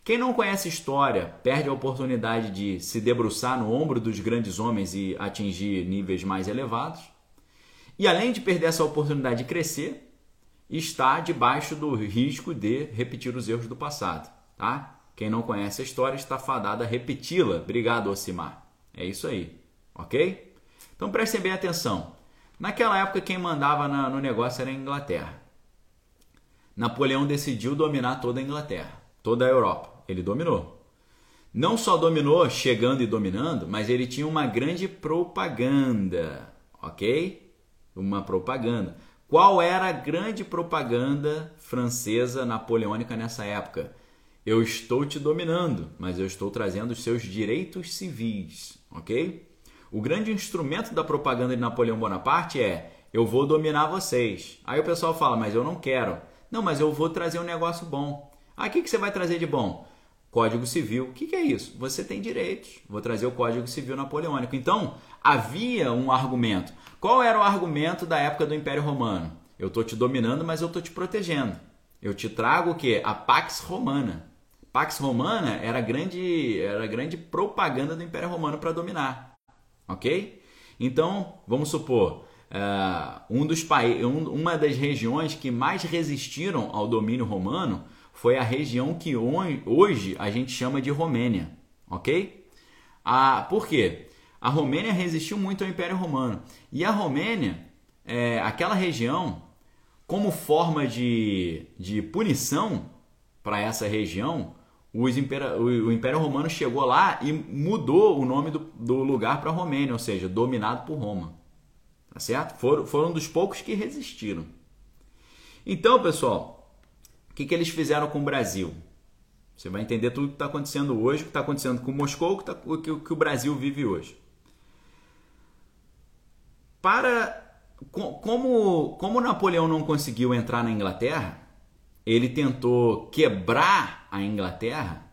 Quem não conhece história perde a oportunidade de se debruçar no ombro dos grandes homens e atingir níveis mais elevados e além de perder essa oportunidade de crescer, está debaixo do risco de repetir os erros do passado, tá? Quem não conhece a história está fadado a repeti-la. Obrigado, Osimar. É isso aí, ok? Então prestem bem atenção. Naquela época, quem mandava no negócio era a Inglaterra. Napoleão decidiu dominar toda a Inglaterra, toda a Europa. Ele dominou. Não só dominou chegando e dominando, mas ele tinha uma grande propaganda, ok? uma propaganda. Qual era a grande propaganda francesa napoleônica nessa época? Eu estou te dominando, mas eu estou trazendo os seus direitos civis, ok? O grande instrumento da propaganda de Napoleão Bonaparte é: eu vou dominar vocês. Aí o pessoal fala, mas eu não quero. Não, mas eu vou trazer um negócio bom. Ah, o que, que você vai trazer de bom? Código Civil. O que, que é isso? Você tem direitos. Vou trazer o Código Civil Napoleônico. Então, havia um argumento. Qual era o argumento da época do Império Romano? Eu estou te dominando, mas eu estou te protegendo. Eu te trago o que? A Pax Romana. Pax Romana era grande, era grande propaganda do Império Romano para dominar. Ok? Então, vamos supor, uh, um dos um, uma das regiões que mais resistiram ao domínio romano foi a região que hoje a gente chama de Romênia. Ok? Por quê? a Romênia resistiu muito ao Império Romano. E a Romênia, é, aquela região, como forma de, de punição para essa região, impera, o, Império Romano chegou lá e mudou o nome do, do lugar para Romênia, ou seja, dominado por Roma. Tá certo? Foram, foram dos poucos que resistiram. Então, pessoal, o que, que eles fizeram com o Brasil? Você vai entender tudo o que está acontecendo hoje, o que está acontecendo com Moscou, o que, tá, o que o Brasil vive hoje. Para como, como Napoleão não conseguiu entrar na Inglaterra, ele tentou quebrar a Inglaterra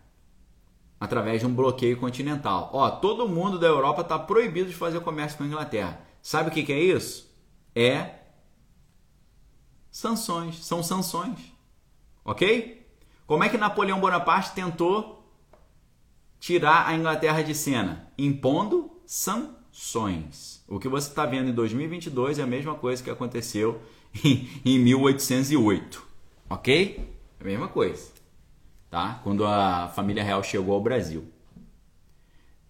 através de um bloqueio continental. Ó, todo mundo da Europa está proibido de fazer comércio com a Inglaterra. Sabe o que, que é isso? É sanções. São sanções. Ok? Como é que Napoleão Bonaparte tentou tirar a Inglaterra de cena? Impondo sanções. O que você está vendo em 2022 é a mesma coisa que aconteceu em, em 1808. Ok? É a mesma coisa. Tá? Quando a família real chegou ao Brasil.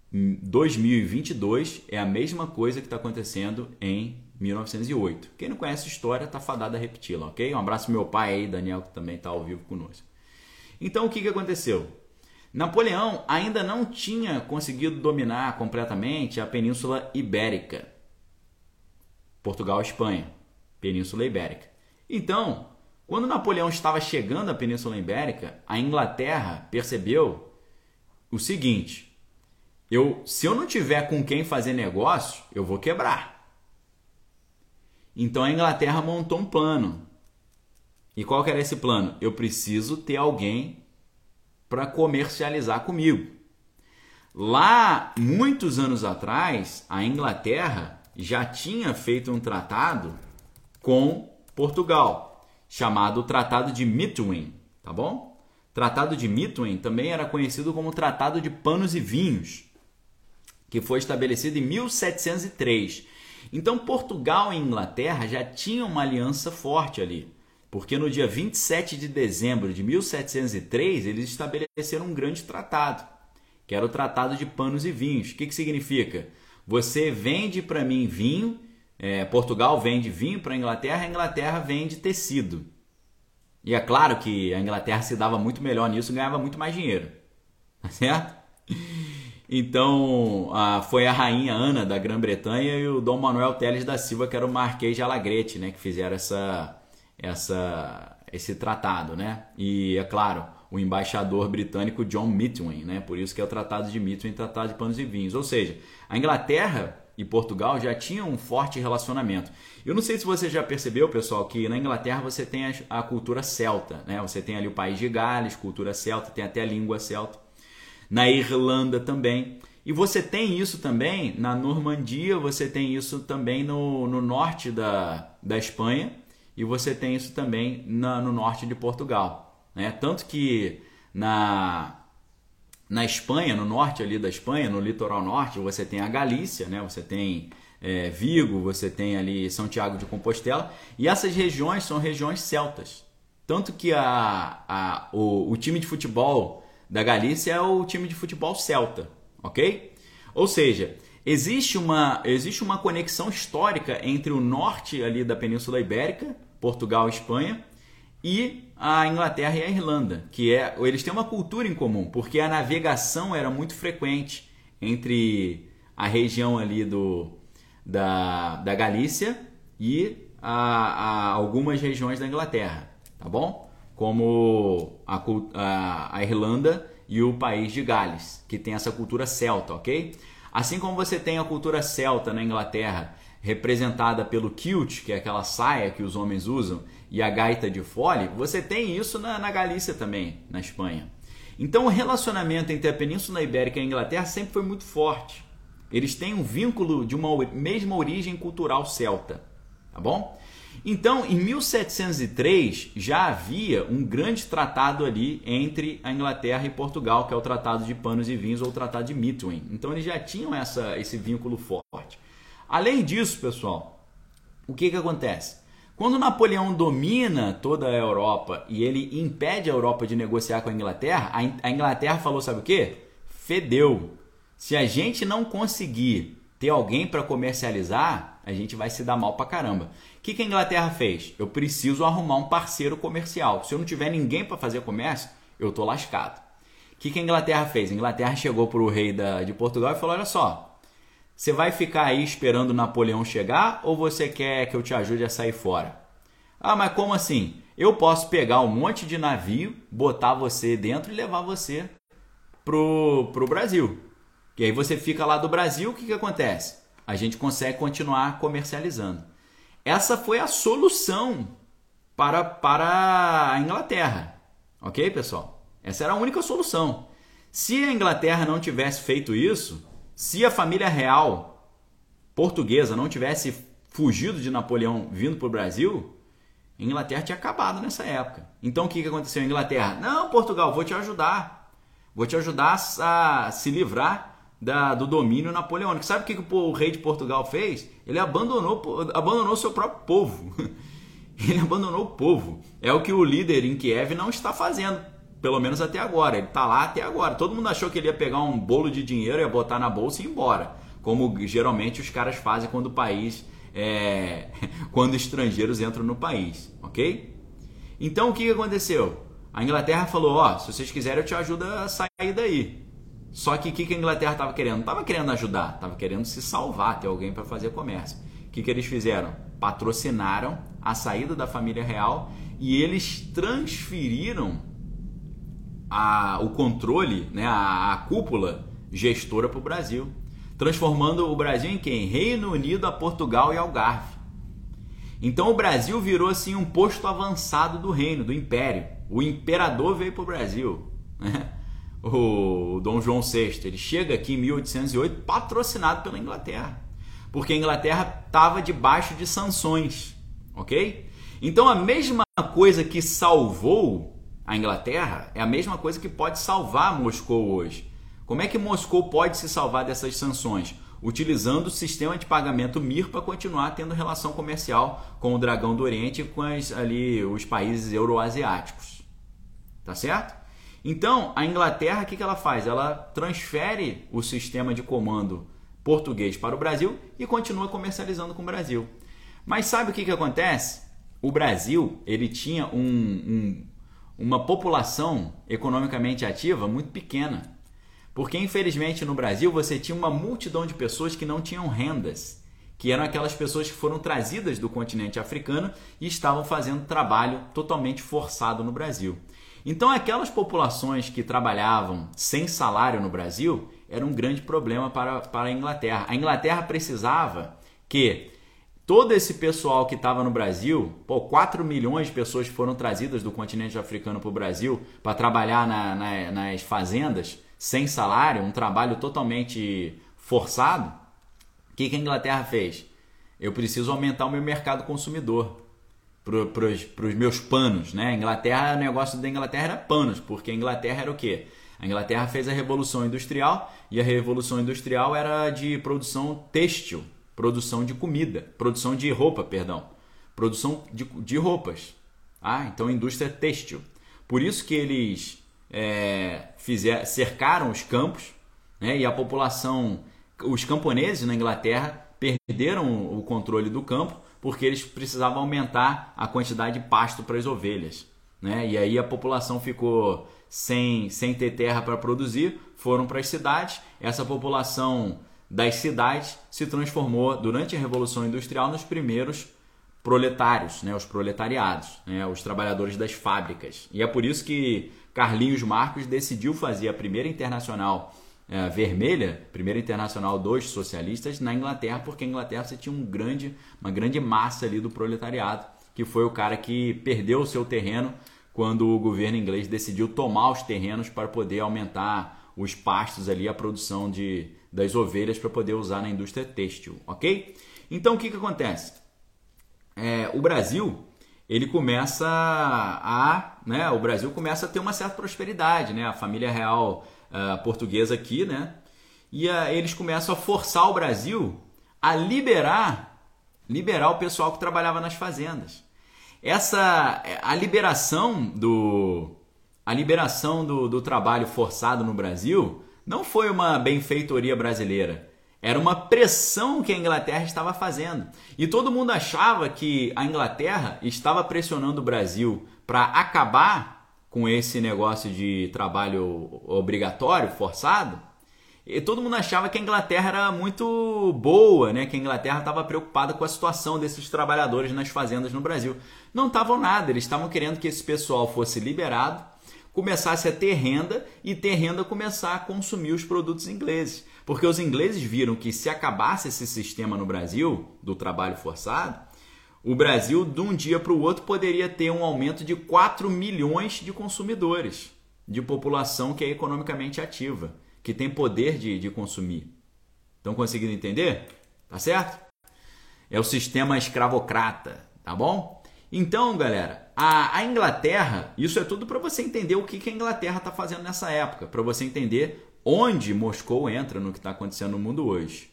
2022 é a mesma coisa que está acontecendo em 1908. Quem não conhece a história está fadado a repeti-la, ok? Um abraço meu pai aí, Daniel, que também está ao vivo conosco. Então o que, que aconteceu? Napoleão ainda não tinha conseguido dominar completamente a Península Ibérica. Portugal e Espanha, Península Ibérica. Então, quando Napoleão estava chegando à Península Ibérica, a Inglaterra percebeu o seguinte: eu, se eu não tiver com quem fazer negócio, eu vou quebrar. Então a Inglaterra montou um plano. E qual era esse plano? Eu preciso ter alguém para comercializar comigo. Lá, muitos anos atrás, a Inglaterra já tinha feito um tratado com Portugal, chamado Tratado de Mitwin, tá bom? Tratado de Mitwin também era conhecido como Tratado de Panos e Vinhos, que foi estabelecido em 1703. Então Portugal e Inglaterra já tinham uma aliança forte ali, porque no dia 27 de dezembro de 1703 eles estabeleceram um grande tratado, que era o Tratado de Panos e Vinhos. O que, que significa? Você vende para mim vinho, é, Portugal vende vinho para a Inglaterra, a Inglaterra vende tecido. E é claro que a Inglaterra se dava muito melhor nisso e ganhava muito mais dinheiro. Tá certo? Então, a, foi a rainha Ana da Grã-Bretanha e o Dom Manuel Teles da Silva, que era o Marquês de Alagrete, né, que fizeram essa, essa, esse tratado, né? E é claro, o embaixador britânico John Mitwin, né? Por isso que é o Tratado de Mitwin, Tratado de Panos e Vinhos. Ou seja, a Inglaterra e Portugal já tinham um forte relacionamento. Eu não sei se você já percebeu, pessoal, que na Inglaterra você tem a, cultura celta, né? Você tem ali o país de Gales, cultura celta, tem até a língua celta. Na Irlanda também. E você tem isso também na Normandia, você tem isso também no, no norte da, da Espanha e você tem isso também na, no norte de Portugal. Né? Tanto que na, na Espanha, no norte ali da Espanha, no litoral norte, você tem a Galícia, né? você tem é, Vigo, você tem ali São Tiago de Compostela, e essas regiões são regiões celtas. Tanto que a, a, o, o time de futebol da Galícia é o time de futebol celta, ok? Ou seja, existe uma, existe uma conexão histórica entre o norte ali da Península Ibérica, Portugal e Espanha, e a Inglaterra e a Irlanda, que é eles têm uma cultura em comum, porque a navegação era muito frequente entre a região ali do, da, da Galícia e a, a algumas regiões da Inglaterra, tá bom? Como a, a, a Irlanda e o país de Gales, que tem essa cultura celta, ok? Assim como você tem a cultura celta na Inglaterra, representada pelo kilt, que é aquela saia que os homens usam, e a gaita de fole, você tem isso na, na Galícia também, na Espanha. Então o relacionamento entre a Península Ibérica e a Inglaterra sempre foi muito forte. Eles têm um vínculo de uma mesma origem cultural celta, tá bom? Então, em 1703 já havia um grande tratado ali entre a Inglaterra e Portugal, que é o Tratado de Panos e Vinhos ou o Tratado de Mitwin. Então eles já tinham essa, esse vínculo forte. Além disso, pessoal, o que, que acontece? Quando Napoleão domina toda a Europa e ele impede a Europa de negociar com a Inglaterra, a Inglaterra falou: sabe o que? Fedeu. Se a gente não conseguir ter alguém para comercializar, a gente vai se dar mal pra caramba. O que, que a Inglaterra fez? Eu preciso arrumar um parceiro comercial. Se eu não tiver ninguém para fazer comércio, eu tô lascado. O que, que a Inglaterra fez? A Inglaterra chegou para o rei da, de Portugal e falou: Olha só, você vai ficar aí esperando Napoleão chegar ou você quer que eu te ajude a sair fora? Ah, mas como assim? Eu posso pegar um monte de navio, botar você dentro e levar você pro, pro Brasil. E aí você fica lá do Brasil, o que, que acontece? A gente consegue continuar comercializando. Essa foi a solução para, para a Inglaterra. Ok, pessoal? Essa era a única solução. Se a Inglaterra não tivesse feito isso, se a família real portuguesa não tivesse fugido de Napoleão vindo para o Brasil, Inglaterra tinha acabado nessa época. Então o que, que aconteceu em Inglaterra? Não, Portugal, vou te ajudar. Vou te ajudar a se livrar da, do domínio napoleônico. Sabe o que, que o rei de Portugal fez? Ele abandonou abandonou seu próprio povo. Ele abandonou o povo. É o que o líder em Kiev não está fazendo, pelo menos até agora. Ele está lá até agora. Todo mundo achou que ele ia pegar um bolo de dinheiro, ia botar na bolsa e ir embora. Como geralmente os caras fazem quando o país é... quando estrangeiros entram no país, ok? Então o que aconteceu? A Inglaterra falou: ó, se vocês quiserem eu te ajudo a sair daí. Só que o que, que a Inglaterra estava querendo? Não estava querendo ajudar, estava querendo se salvar, ter alguém para fazer comércio. O que, que eles fizeram? Patrocinaram a saída da família real e eles transferiram a, o controle, né, a, a cúpula gestora para o Brasil, transformando o Brasil em quem? Reino Unido, a Portugal e Algarve. Então o Brasil virou assim um posto avançado do reino, do império. O imperador veio para o Brasil. Né? o Dom João VI. Ele chega aqui em 1808 patrocinado pela Inglaterra, porque a Inglaterra estava debaixo de sanções, ok? Então a mesma coisa que salvou a Inglaterra é a mesma coisa que pode salvar Moscou hoje. Como é que Moscou pode se salvar dessas sanções? Utilizando o sistema de pagamento MIR para continuar tendo relação comercial com o Dragão do Oriente e com as, ali, os países euroasiáticos. Tá certo? Então, a Inglaterra, o que, que ela faz? Ela transfere o sistema de comando português para o Brasil e continua comercializando com o Brasil. Mas sabe o que, que acontece? O Brasil ele tinha um, um, uma população economicamente ativa muito pequena. Porque, infelizmente, no Brasil você tinha uma multidão de pessoas que não tinham rendas, que eram aquelas pessoas que foram trazidas do continente africano e estavam fazendo trabalho totalmente forçado no Brasil. Então, aquelas populações que trabalhavam sem salário no Brasil era um grande problema para, para a Inglaterra. A Inglaterra precisava que todo esse pessoal que estava no Brasil, pô, 4 milhões de pessoas foram trazidas do continente africano para o Brasil para trabalhar na, na, nas fazendas sem salário, um trabalho totalmente forçado. O que, que a Inglaterra fez? Eu preciso aumentar o meu mercado consumidor para os meus panos, né? A Inglaterra, o negócio da Inglaterra era panos, porque a Inglaterra era o quê? A Inglaterra fez a Revolução Industrial e a Revolução Industrial era de produção têxtil, produção de comida, produção de roupa, perdão, produção de, de roupas. Ah, então indústria têxtil. Por isso que eles é, fizer, cercaram os campos né, e a população, os camponeses na Inglaterra perderam o controle do campo porque eles precisavam aumentar a quantidade de pasto para as ovelhas. Né? E aí a população ficou sem, sem ter terra para produzir, foram para as cidades. Essa população das cidades se transformou durante a Revolução Industrial nos primeiros proletários, né? os proletariados, né? os trabalhadores das fábricas. E é por isso que Carlinhos Marcos decidiu fazer a primeira internacional é, vermelha, primeira internacional dos socialistas, na Inglaterra, porque a Inglaterra você tinha um grande, uma grande massa ali do proletariado, que foi o cara que perdeu o seu terreno quando o governo inglês decidiu tomar os terrenos para poder aumentar os pastos ali, a produção de, das ovelhas para poder usar na indústria têxtil, ok? Então o que, que acontece? É, o Brasil ele começa a, né, o Brasil começa a ter uma certa prosperidade, né? A família real uh, portuguesa aqui, né? E uh, eles começam a forçar o Brasil a liberar liberar o pessoal que trabalhava nas fazendas. Essa a liberação do a liberação do, do trabalho forçado no Brasil não foi uma benfeitoria brasileira. Era uma pressão que a Inglaterra estava fazendo. E todo mundo achava que a Inglaterra estava pressionando o Brasil para acabar com esse negócio de trabalho obrigatório, forçado, e todo mundo achava que a Inglaterra era muito boa, né? Que a Inglaterra estava preocupada com a situação desses trabalhadores nas fazendas no Brasil. Não estavam nada, eles estavam querendo que esse pessoal fosse liberado, começasse a ter renda e ter renda começar a consumir os produtos ingleses. Porque os ingleses viram que se acabasse esse sistema no Brasil do trabalho forçado, o Brasil de um dia para o outro poderia ter um aumento de 4 milhões de consumidores, de população que é economicamente ativa que tem poder de, de consumir. Estão conseguindo entender? Tá certo? É o sistema escravocrata, tá bom? Então, galera, a, a Inglaterra, isso é tudo para você entender o que, que a Inglaterra está fazendo nessa época, para você entender onde Moscou entra no que está acontecendo no mundo hoje,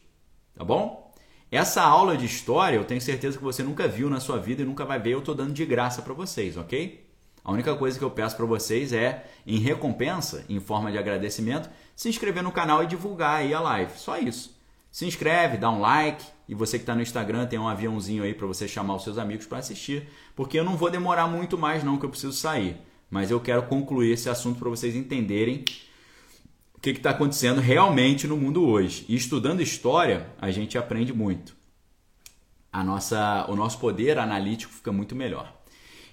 tá bom? Essa aula de história eu tenho certeza que você nunca viu na sua vida e nunca vai ver, eu estou dando de graça para vocês, ok? A única coisa que eu peço para vocês é, em recompensa, em forma de agradecimento, se inscrever no canal e divulgar aí a live. Só isso. Se inscreve, dá um like e você que está no Instagram tem um aviãozinho aí para você chamar os seus amigos para assistir, porque eu não vou demorar muito mais não que eu preciso sair, mas eu quero concluir esse assunto para vocês entenderem o que está acontecendo realmente no mundo hoje. E estudando história, a gente aprende muito. A nossa, o nosso poder analítico fica muito melhor.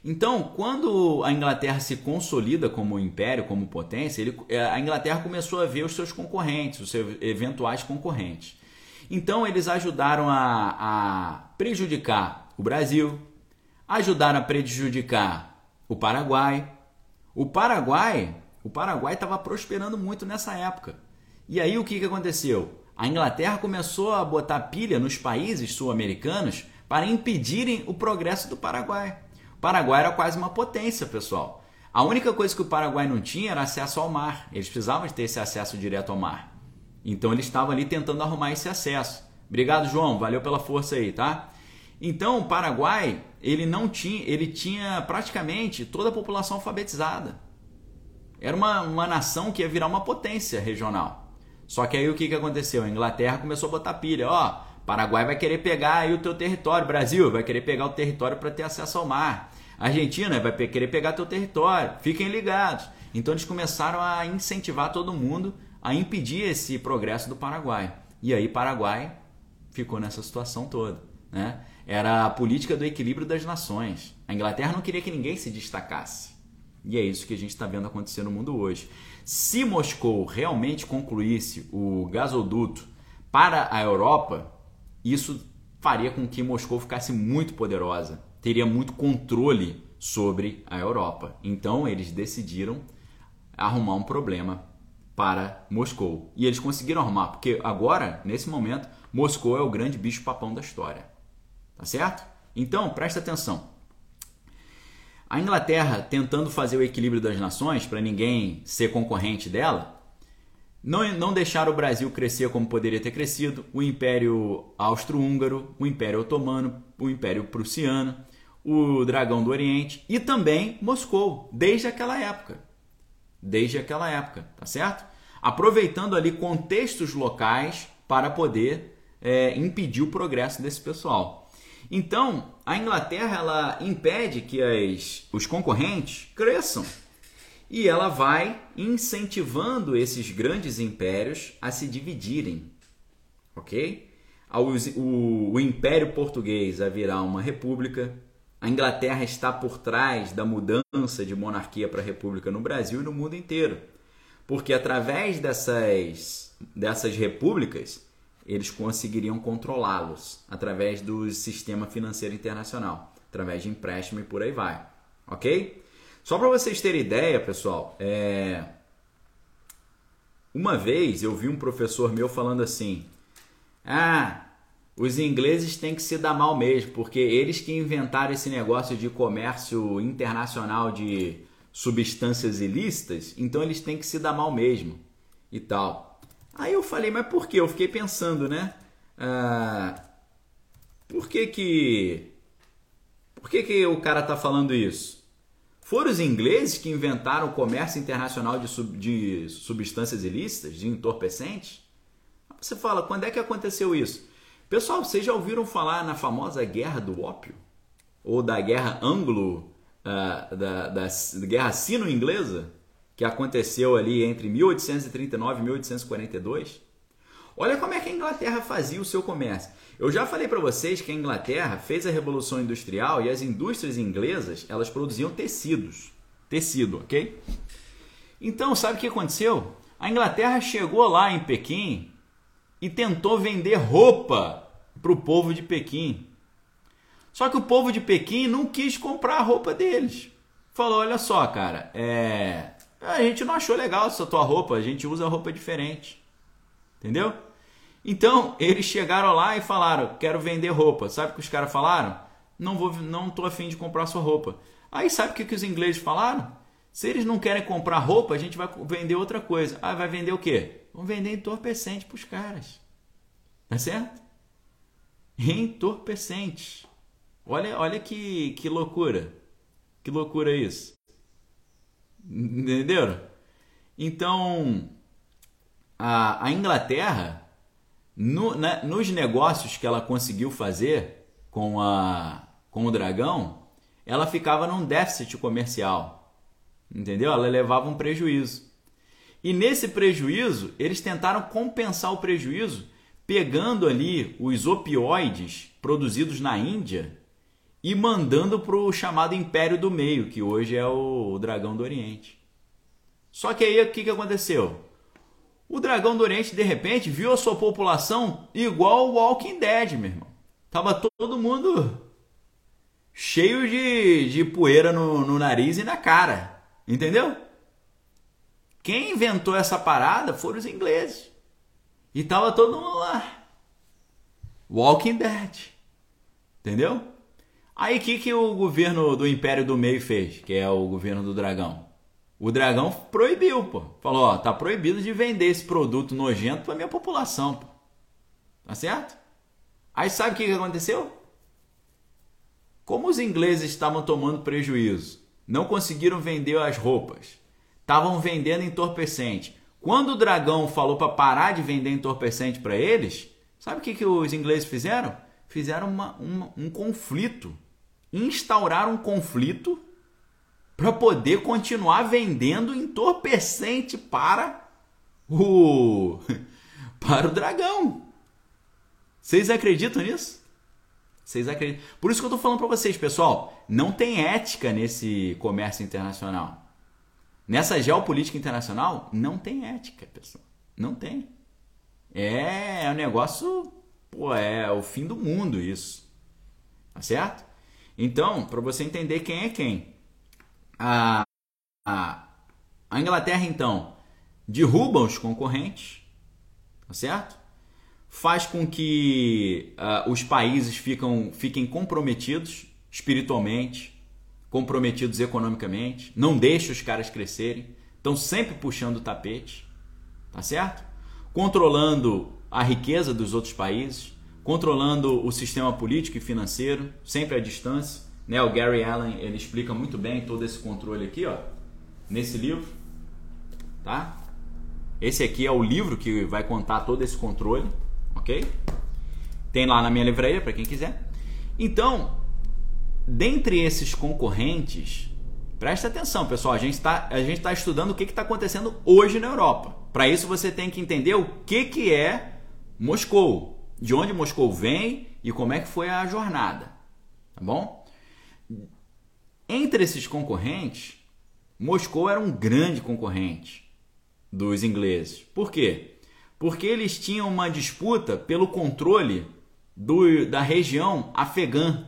Então, quando a Inglaterra se consolida como império, como potência, ele, é, a Inglaterra começou a ver os seus concorrentes, os seus eventuais concorrentes. Então, eles ajudaram a, a prejudicar o Brasil, ajudaram a prejudicar o Paraguai. O Paraguai, o Paraguai estava prosperando muito nessa época. E aí o que, que aconteceu? A Inglaterra começou a botar pilha nos países sul-americanos para impedirem o progresso do Paraguai. O Paraguai era quase uma potência, pessoal. A única coisa que o Paraguai não tinha era acesso ao mar. Eles precisavam ter esse acesso direto ao mar. Então eles estavam ali tentando arrumar esse acesso. Obrigado, João. Valeu pela força aí, tá? Então o Paraguai, ele não tinha, ele tinha praticamente toda a população alfabetizada. Era uma, uma nação que ia virar uma potência regional. Só que aí o que, que aconteceu? A Inglaterra começou a botar pilha. Ó, Paraguai vai querer pegar aí o teu território, Brasil vai querer pegar o território para ter acesso ao mar. Argentina vai querer pegar teu território. Fiquem ligados. Então eles começaram a incentivar todo mundo a impedir esse progresso do Paraguai. E aí Paraguai ficou nessa situação toda, né? Era a política do equilíbrio das nações. A Inglaterra não queria que ninguém se destacasse. E é isso que a gente está vendo acontecer no mundo hoje. Se Moscou realmente concluísse o gasoduto para a Europa, isso faria com que Moscou ficasse muito poderosa, teria muito controle sobre a Europa. Então eles decidiram arrumar um problema para Moscou. E eles conseguiram arrumar, porque agora, nesse momento, Moscou é o grande bicho papão da história. Tá certo? Então, presta atenção. A Inglaterra, tentando fazer o equilíbrio das nações para ninguém ser concorrente dela, não, não deixaram o Brasil crescer como poderia ter crescido, o Império Austro-Húngaro, o Império Otomano, o Império Prussiano, o Dragão do Oriente e também Moscou, desde aquela época. Desde aquela época, tá certo? Aproveitando ali contextos locais para poder é, impedir o progresso desse pessoal. Então, a Inglaterra ela impede que as, os concorrentes cresçam e ela vai incentivando esses grandes impérios a se dividirem, ok? O, o Império Português a virar uma república, a Inglaterra está por trás da mudança de monarquia para república no Brasil e no mundo inteiro, porque através dessas, dessas repúblicas eles conseguiriam controlá-los através do sistema financeiro internacional, através de empréstimo e por aí vai, ok? Só para vocês terem ideia, pessoal, é... uma vez eu vi um professor meu falando assim: ah, os ingleses têm que se dar mal mesmo, porque eles que inventaram esse negócio de comércio internacional de substâncias ilícitas, então eles têm que se dar mal mesmo e tal. Aí eu falei, mas por que? Eu fiquei pensando, né? Ah, por que que por que que o cara tá falando isso? Foram os ingleses que inventaram o comércio internacional de, sub, de substâncias ilícitas, de entorpecentes? Você fala, quando é que aconteceu isso? Pessoal, vocês já ouviram falar na famosa Guerra do Ópio? Ou da Guerra Anglo, uh, da, da, da Guerra Sino-Inglesa, que aconteceu ali entre 1839 e 1842, olha como é que a Inglaterra fazia o seu comércio. Eu já falei para vocês que a Inglaterra fez a Revolução Industrial e as indústrias inglesas elas produziam tecidos. Tecido, ok? Então, sabe o que aconteceu? A Inglaterra chegou lá em Pequim e tentou vender roupa para o povo de Pequim. Só que o povo de Pequim não quis comprar a roupa deles. Falou: olha só, cara, é... a gente não achou legal essa tua roupa, a gente usa roupa diferente. Entendeu? Então, eles chegaram lá e falaram: quero vender roupa. Sabe o que os caras falaram? Não vou, não tô afim de comprar sua roupa. Aí sabe o que, que os ingleses falaram? Se eles não querem comprar roupa, a gente vai vender outra coisa. Ah, vai vender o quê? Vamos vender entorpecente para os caras. Tá certo? Entorpecente. Olha, olha que, que loucura. Que loucura isso. Entenderam? Então, a, a Inglaterra, no, né, nos negócios que ela conseguiu fazer com, a, com o dragão, ela ficava num déficit comercial entendeu? Ela levava um prejuízo. E nesse prejuízo, eles tentaram compensar o prejuízo pegando ali os opioides produzidos na Índia e mandando para o chamado Império do Meio, que hoje é o Dragão do Oriente. Só que aí o que, que aconteceu? O Dragão do Oriente, de repente, viu a sua população igual o Walking Dead, meu irmão. Tava todo mundo cheio de, de poeira no, no nariz e na cara. Entendeu? Quem inventou essa parada foram os ingleses. E tava todo mundo lá. Walking Dead. Entendeu? Aí o que, que o governo do Império do Meio fez? Que é o governo do dragão. O dragão proibiu, pô. Falou, ó, tá proibido de vender esse produto nojento pra minha população, pô. Tá certo? Aí sabe o que, que aconteceu? Como os ingleses estavam tomando prejuízo não conseguiram vender as roupas. Estavam vendendo entorpecente. Quando o dragão falou para parar de vender entorpecente para eles, sabe o que, que os ingleses fizeram? Fizeram uma, uma, um conflito. Instauraram um conflito para poder continuar vendendo entorpecente para o para o dragão. Vocês acreditam nisso? Vocês acreditam? Por isso que eu estou falando para vocês, pessoal, não tem ética nesse comércio internacional. Nessa geopolítica internacional, não tem ética, pessoal. Não tem. É, é um negócio, pô, é o fim do mundo isso. Tá certo? Então, para você entender quem é quem. A, a, a Inglaterra, então, derruba os concorrentes, tá certo? faz com que uh, os países ficam, fiquem comprometidos espiritualmente, comprometidos economicamente, não deixa os caras crescerem, estão sempre puxando o tapete, tá certo? Controlando a riqueza dos outros países, controlando o sistema político e financeiro, sempre à distância. Né? O Gary Allen ele explica muito bem todo esse controle aqui, ó, nesse livro, tá? Esse aqui é o livro que vai contar todo esse controle ok? Tem lá na minha livraria para quem quiser. Então, dentre esses concorrentes, presta atenção, pessoal. A gente está tá estudando o que está acontecendo hoje na Europa. Para isso, você tem que entender o que, que é Moscou, de onde Moscou vem e como é que foi a jornada. Tá bom? Entre esses concorrentes, Moscou era um grande concorrente dos ingleses. Por quê? porque eles tinham uma disputa pelo controle do, da região afegã.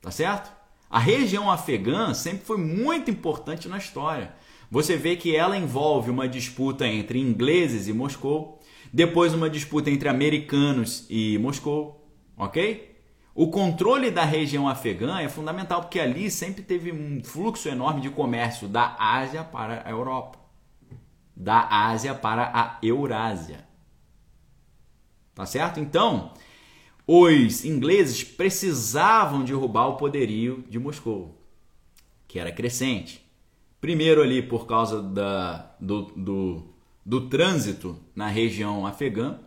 Tá certo? A região afegã sempre foi muito importante na história. Você vê que ela envolve uma disputa entre ingleses e Moscou, depois uma disputa entre americanos e Moscou, ok? O controle da região afegã é fundamental porque ali sempre teve um fluxo enorme de comércio da Ásia para a Europa da Ásia para a Eurásia. Tá certo? Então, os ingleses precisavam derrubar o poderio de Moscou, que era crescente. Primeiro ali por causa da, do, do, do trânsito na região afegã.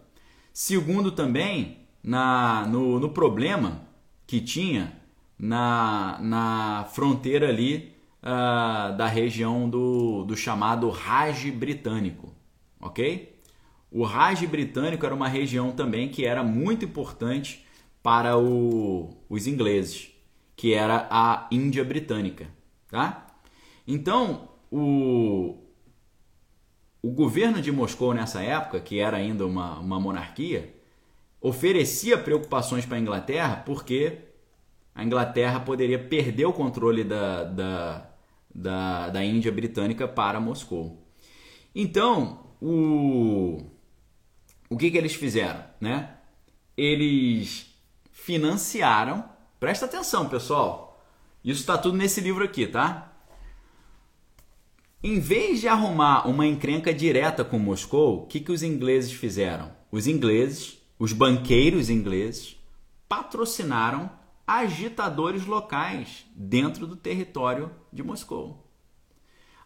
Segundo também na, no, no problema que tinha na, na fronteira ali uh, da região do, do chamado Raj britânico, ok? O Raj britânico era uma região também que era muito importante para o, os ingleses, que era a Índia britânica, tá? Então, o, o governo de Moscou nessa época, que era ainda uma, uma monarquia, oferecia preocupações para a Inglaterra porque a Inglaterra poderia perder o controle da, da, da, da Índia britânica para Moscou. Então, o, o que, que eles fizeram? Né? Eles financiaram, presta atenção pessoal, isso está tudo nesse livro aqui, tá? Em vez de arrumar uma encrenca direta com Moscou, o que, que os ingleses fizeram? Os ingleses, os banqueiros ingleses, patrocinaram agitadores locais dentro do território de Moscou.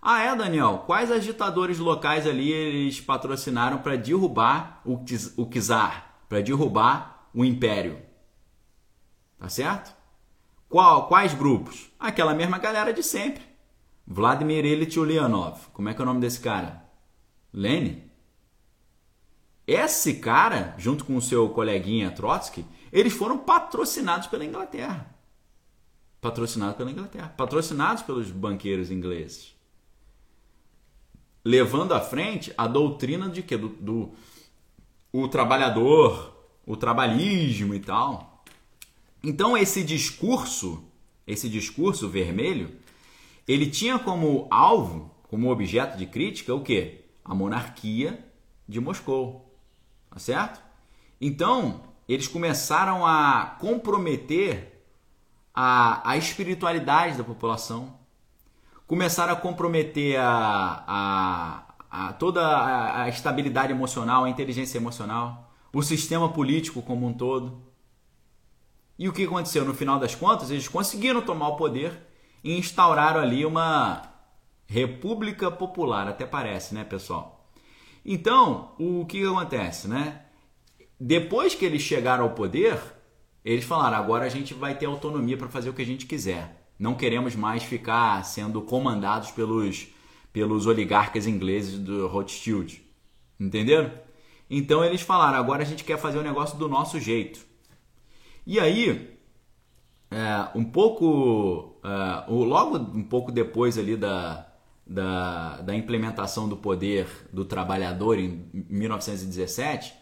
Ah, é, Daniel? Quais agitadores locais ali eles patrocinaram para derrubar o czar, para derrubar o império? Tá certo? Qual, quais grupos? Aquela mesma galera de sempre. Vladimir Ilyich Ulyanov. Como é que é o nome desse cara? Lenin? Esse cara, junto com o seu coleguinha Trotsky, eles foram patrocinados pela Inglaterra. Patrocinados pela Inglaterra. Patrocinados pelos banqueiros ingleses. Levando à frente a doutrina de que? Do, do o trabalhador, o trabalhismo e tal. Então esse discurso, esse discurso vermelho, ele tinha como alvo, como objeto de crítica, o que? A monarquia de Moscou. Tá certo? Então, eles começaram a comprometer a, a espiritualidade da população, começaram a comprometer a, a, a toda a, estabilidade emocional, a inteligência emocional, o sistema político como um todo. E o que aconteceu? No final das contas, eles conseguiram tomar o poder e instauraram ali uma república popular, até parece, né, pessoal? Então, o que acontece, né? Depois que eles chegaram ao poder, eles falaram: agora a gente vai ter autonomia para fazer o que a gente quiser. Não queremos mais ficar sendo comandados pelos, pelos oligarcas ingleses do Rothschild. Entenderam? Então eles falaram: agora a gente quer fazer o negócio do nosso jeito. E aí, é, um pouco, é, logo um pouco depois ali da, da, da, implementação do poder do trabalhador em 1917,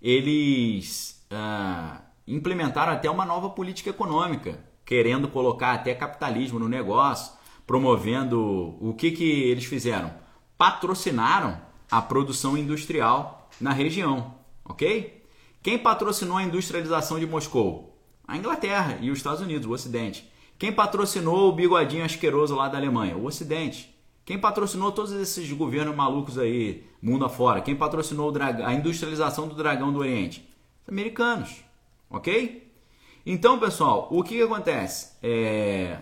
eles é, implementaram até uma nova política econômica, querendo colocar até capitalismo no negócio, promovendo o que, que eles fizeram? Patrocinaram a produção industrial na região, ok? Quem patrocinou a industrialização de Moscou? A Inglaterra e os Estados Unidos, o Ocidente. Quem patrocinou o bigodinho asqueroso lá da Alemanha? O Ocidente. Quem patrocinou todos esses governos malucos aí, mundo afora? Quem patrocinou a industrialização do dragão do Oriente? Os americanos. Ok? Então, pessoal, o que, que acontece? É...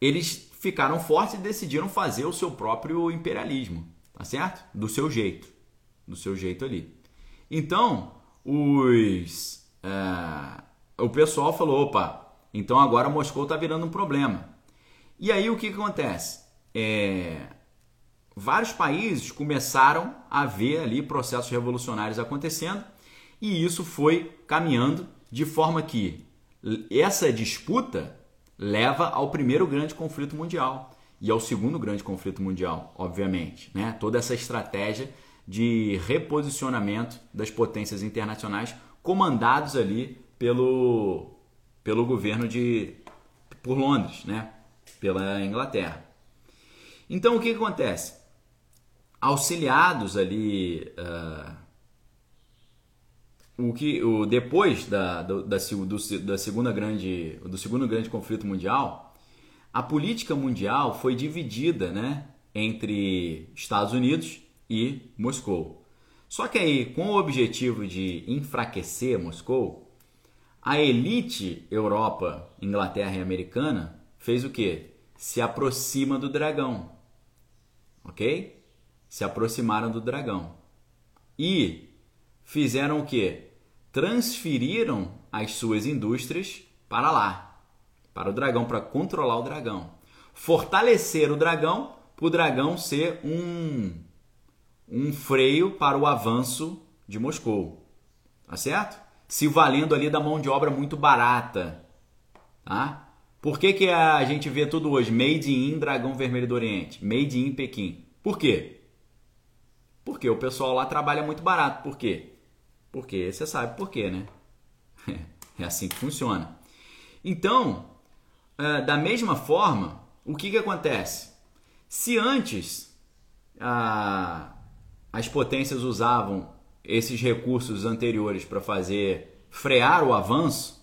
Eles ficaram fortes e decidiram fazer o seu próprio imperialismo, tá certo? Do seu jeito. Do seu jeito ali. Então, os é, o pessoal falou: opa, então agora Moscou está virando um problema. E aí o que, que acontece? É, vários países começaram a ver ali processos revolucionários acontecendo e isso foi caminhando de forma que essa disputa leva ao primeiro grande conflito mundial e ao segundo grande conflito mundial, obviamente, né? Toda essa estratégia de reposicionamento das potências internacionais comandados ali pelo, pelo governo de por Londres, né? pela Inglaterra. Então o que, que acontece? Auxiliados ali uh, o que o depois da, da, da, do, da segunda grande do segundo grande conflito mundial, a política mundial foi dividida, né, entre Estados Unidos e Moscou. Só que aí, com o objetivo de enfraquecer Moscou, a elite Europa, Inglaterra e Americana fez o que? Se aproxima do dragão. Ok? Se aproximaram do dragão. E fizeram o que? Transferiram as suas indústrias para lá, para o dragão, para controlar o dragão. Fortalecer o dragão para o dragão ser um, um freio para o avanço de Moscou. Tá certo? Se valendo ali da mão de obra muito barata. Tá? Por que, que a gente vê tudo hoje? Made in Dragão Vermelho do Oriente. Made in Pequim. Por quê? Porque o pessoal lá trabalha muito barato. Por quê? Porque você sabe por quê, né? É assim que funciona. Então, é, da mesma forma, o que, que acontece? Se antes a, as potências usavam esses recursos anteriores para fazer frear o avanço,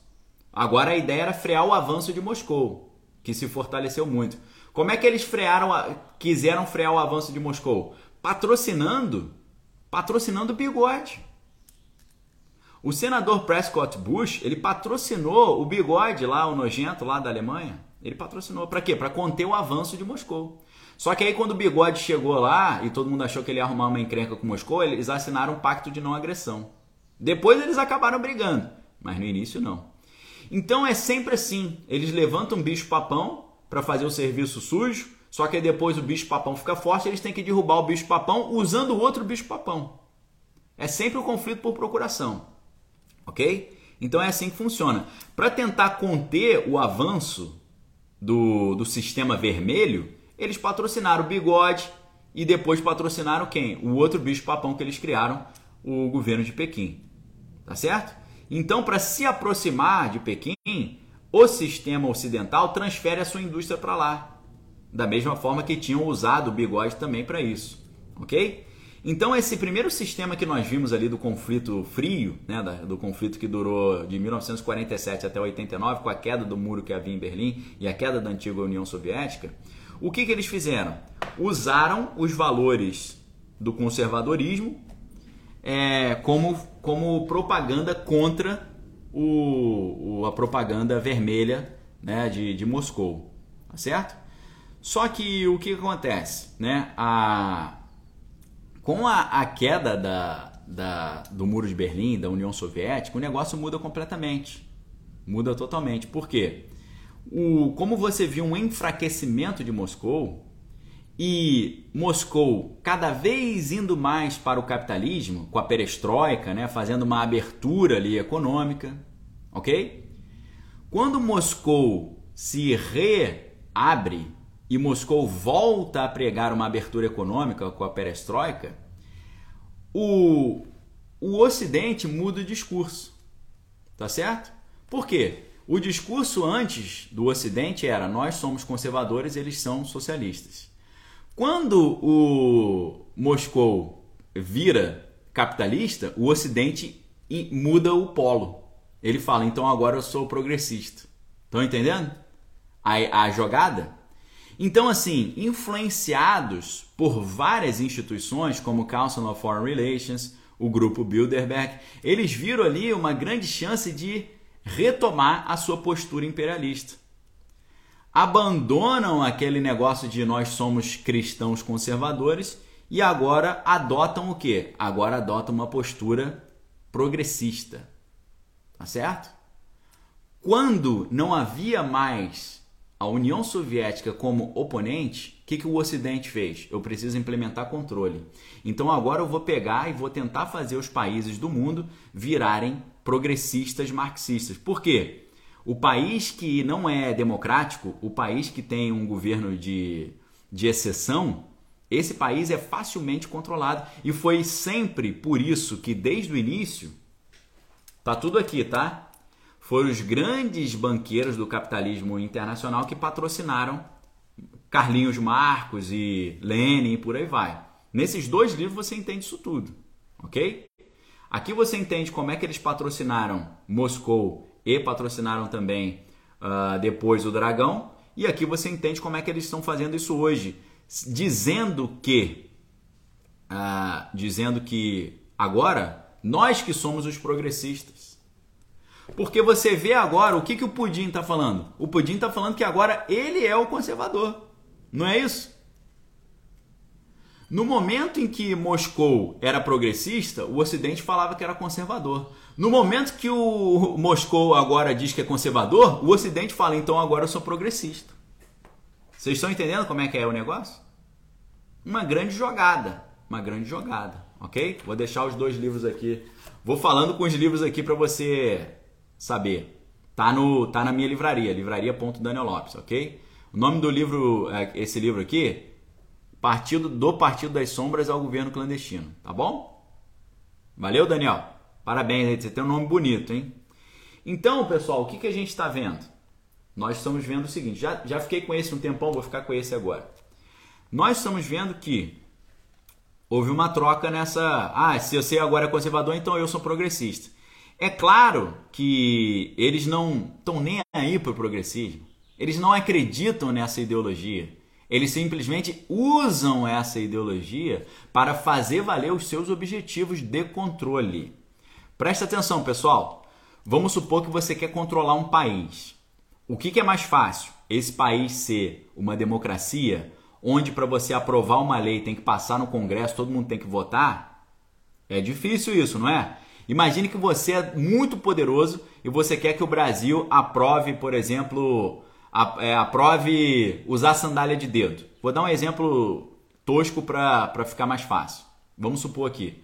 agora a ideia era frear o avanço de Moscou, que se fortaleceu muito. Como é que eles frearam, quiseram frear o avanço de Moscou? Patrocinando, patrocinando o bigode. O senador Prescott Bush, ele patrocinou o bigode lá, o nojento lá da Alemanha. Ele patrocinou para quê? Para conter o avanço de Moscou. Só que aí quando o bigode chegou lá e todo mundo achou que ele ia arrumar uma encrenca com Moscou, eles assinaram um pacto de não agressão. Depois eles acabaram brigando, mas no início não. Então é sempre assim, eles levantam um bicho papão para fazer o serviço sujo, só que depois o bicho papão fica forte, eles têm que derrubar o bicho papão usando o outro bicho papão. É sempre o conflito por procuração ok? Então é assim que funciona. Para tentar conter o avanço do, do sistema vermelho, eles patrocinaram o bigode e depois patrocinaram quem? O outro bicho-papão que eles criaram, o governo de Pequim. Tá certo? Então, para se aproximar de Pequim, o sistema ocidental transfere a sua indústria para lá. Da mesma forma que tinham usado o bigode também para isso. Ok? Então, esse primeiro sistema que nós vimos ali do conflito frio, né, do conflito que durou de 1947 até 89, com a queda do muro que havia em Berlim e a queda da antiga União Soviética, o que, que eles fizeram? Usaram os valores do conservadorismo é, como, como propaganda contra o, o, a propaganda vermelha né, de, de Moscou. Tá certo? Só que o que acontece? Né? A, com a, a queda da, da, do Muro de Berlim, da União Soviética, o negócio muda completamente. Muda totalmente. Por quê? O, como você viu um enfraquecimento de Moscou e Moscou cada vez indo mais para o capitalismo, com a perestroika, né, fazendo uma abertura ali econômica, ok? Quando Moscou se reabre e Moscou volta a pregar uma abertura econômica com a perestroika, o, o Ocidente muda o discurso. Tá certo? Por quê? O discurso antes do Ocidente era nós somos conservadores, eles são socialistas. Quando o Moscou vira capitalista, o Ocidente muda o polo. Ele fala, então agora eu sou progressista. Estão entendendo? A, a jogada? Então, assim, influenciados por várias instituições, como o Council of Foreign Relations, o grupo Bilderberg, eles viram ali uma grande chance de retomar a sua postura imperialista. Abandonam aquele negócio de nós somos cristãos conservadores e agora adotam o quê? Agora adotam uma postura progressista. Tá certo? Quando não havia mais a União Soviética como oponente, o que, que o Ocidente fez? Eu preciso implementar controle. Então agora eu vou pegar e vou tentar fazer os países do mundo virarem progressistas marxistas. Por quê? O país que não é democrático, o país que tem um governo de, de exceção, esse país é facilmente controlado. E foi sempre por isso que, desde o início, tá tudo aqui, tá? Foram os grandes banqueiros do capitalismo internacional que patrocinaram Carlinhos Marcos e Lenin e por aí vai. Nesses dois livros você entende isso tudo, ok? Aqui você entende como é que eles patrocinaram Moscou e patrocinaram também uh, depois o Dragão, e aqui você entende como é que eles estão fazendo isso hoje, dizendo que, uh, dizendo que agora nós que somos os progressistas porque você vê agora o que, que o Pudim está falando. O Pudim está falando que agora ele é o conservador. Não é isso? No momento em que Moscou era progressista, o Ocidente falava que era conservador. No momento que o Moscou agora diz que é conservador, o Ocidente fala, então agora eu sou progressista. Vocês estão entendendo como é que é o negócio? Uma grande jogada. Uma grande jogada, ok? Vou deixar os dois livros aqui. Vou falando com os livros aqui para você saber. Tá, no, tá na minha livraria, livraria.daniel Lopes, ok? O nome do livro, é, esse livro aqui, Partido do Partido das Sombras ao Governo Clandestino, tá bom? Valeu, Daniel. Parabéns, você tem um nome bonito, hein? Então, pessoal, o que, que a gente está vendo? Nós estamos vendo o seguinte, já, já fiquei com esse um tempão, vou ficar com esse agora. Nós estamos vendo que houve uma troca nessa. Ah, se você agora é conservador, então eu sou progressista. É claro que eles não estão nem aí para o progressismo. Eles não acreditam nessa ideologia. Eles simplesmente usam essa ideologia para fazer valer os seus objetivos de controle. Presta atenção, pessoal. Vamos supor que você quer controlar um país. O que, que é mais fácil? Esse país ser uma democracia, onde para você aprovar uma lei tem que passar no Congresso, todo mundo tem que votar? É difícil isso, não é? Imagine que você é muito poderoso e você quer que o Brasil aprove, por exemplo, é, aprove usar sandália de dedo. Vou dar um exemplo tosco para ficar mais fácil. Vamos supor aqui.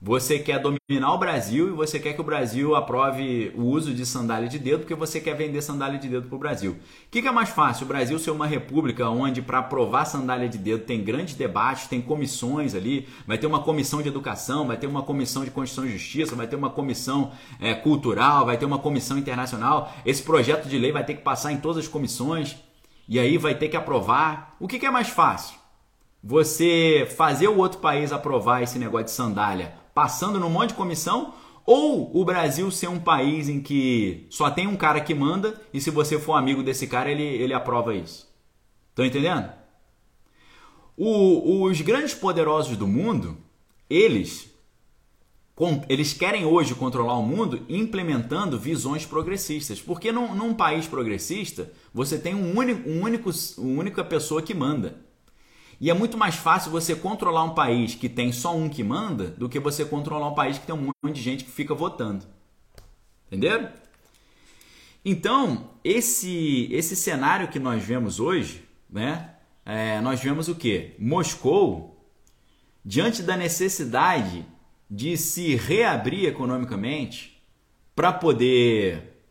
Você quer dominar o Brasil e você quer que o Brasil aprove o uso de sandália de dedo porque você quer vender sandália de dedo para o Brasil. O que, que, é mais fácil? O Brasil ser uma república onde para aprovar sandália de dedo tem grandes debates, tem comissões ali, vai ter uma comissão de educação, vai ter uma comissão de Constituição e Justiça, vai ter uma comissão é, cultural, vai ter uma comissão internacional. Esse projeto de lei vai ter que passar em todas as comissões e aí vai ter que aprovar. O que, que é mais fácil? Você fazer o outro país aprovar esse negócio de sandália passando num monte de comissão, ou o Brasil ser um país em que só tem um cara que manda e se você for amigo desse cara, ele, ele aprova isso. Estão entendendo? O, os grandes poderosos do mundo, eles, eles querem hoje controlar o mundo implementando visões progressistas. Porque num, num país progressista, você tem um único, um único, uma única pessoa que manda. E é muito mais fácil você controlar um país que tem só um que manda do que você controlar um país que tem um monte de gente que fica votando. Entenderam? Então, esse, esse cenário que nós vemos hoje, né? É, nós vemos o que? Moscou, diante da necessidade de se reabrir economicamente para poder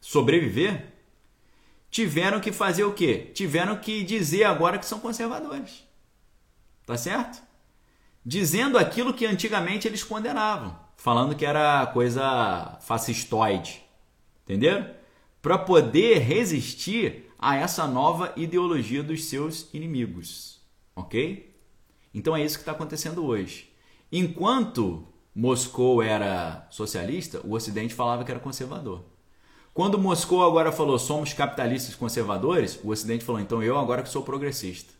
sobreviver, tiveram que fazer o quê? Tiveram que dizer agora que são conservadores. Tá certo? Dizendo aquilo que antigamente eles condenavam, falando que era coisa fascistoide. Entenderam? Para poder resistir a essa nova ideologia dos seus inimigos. Ok? Então é isso que está acontecendo hoje. Enquanto Moscou era socialista, o Ocidente falava que era conservador. Quando Moscou agora falou somos capitalistas conservadores, o Ocidente falou então eu agora que sou progressista.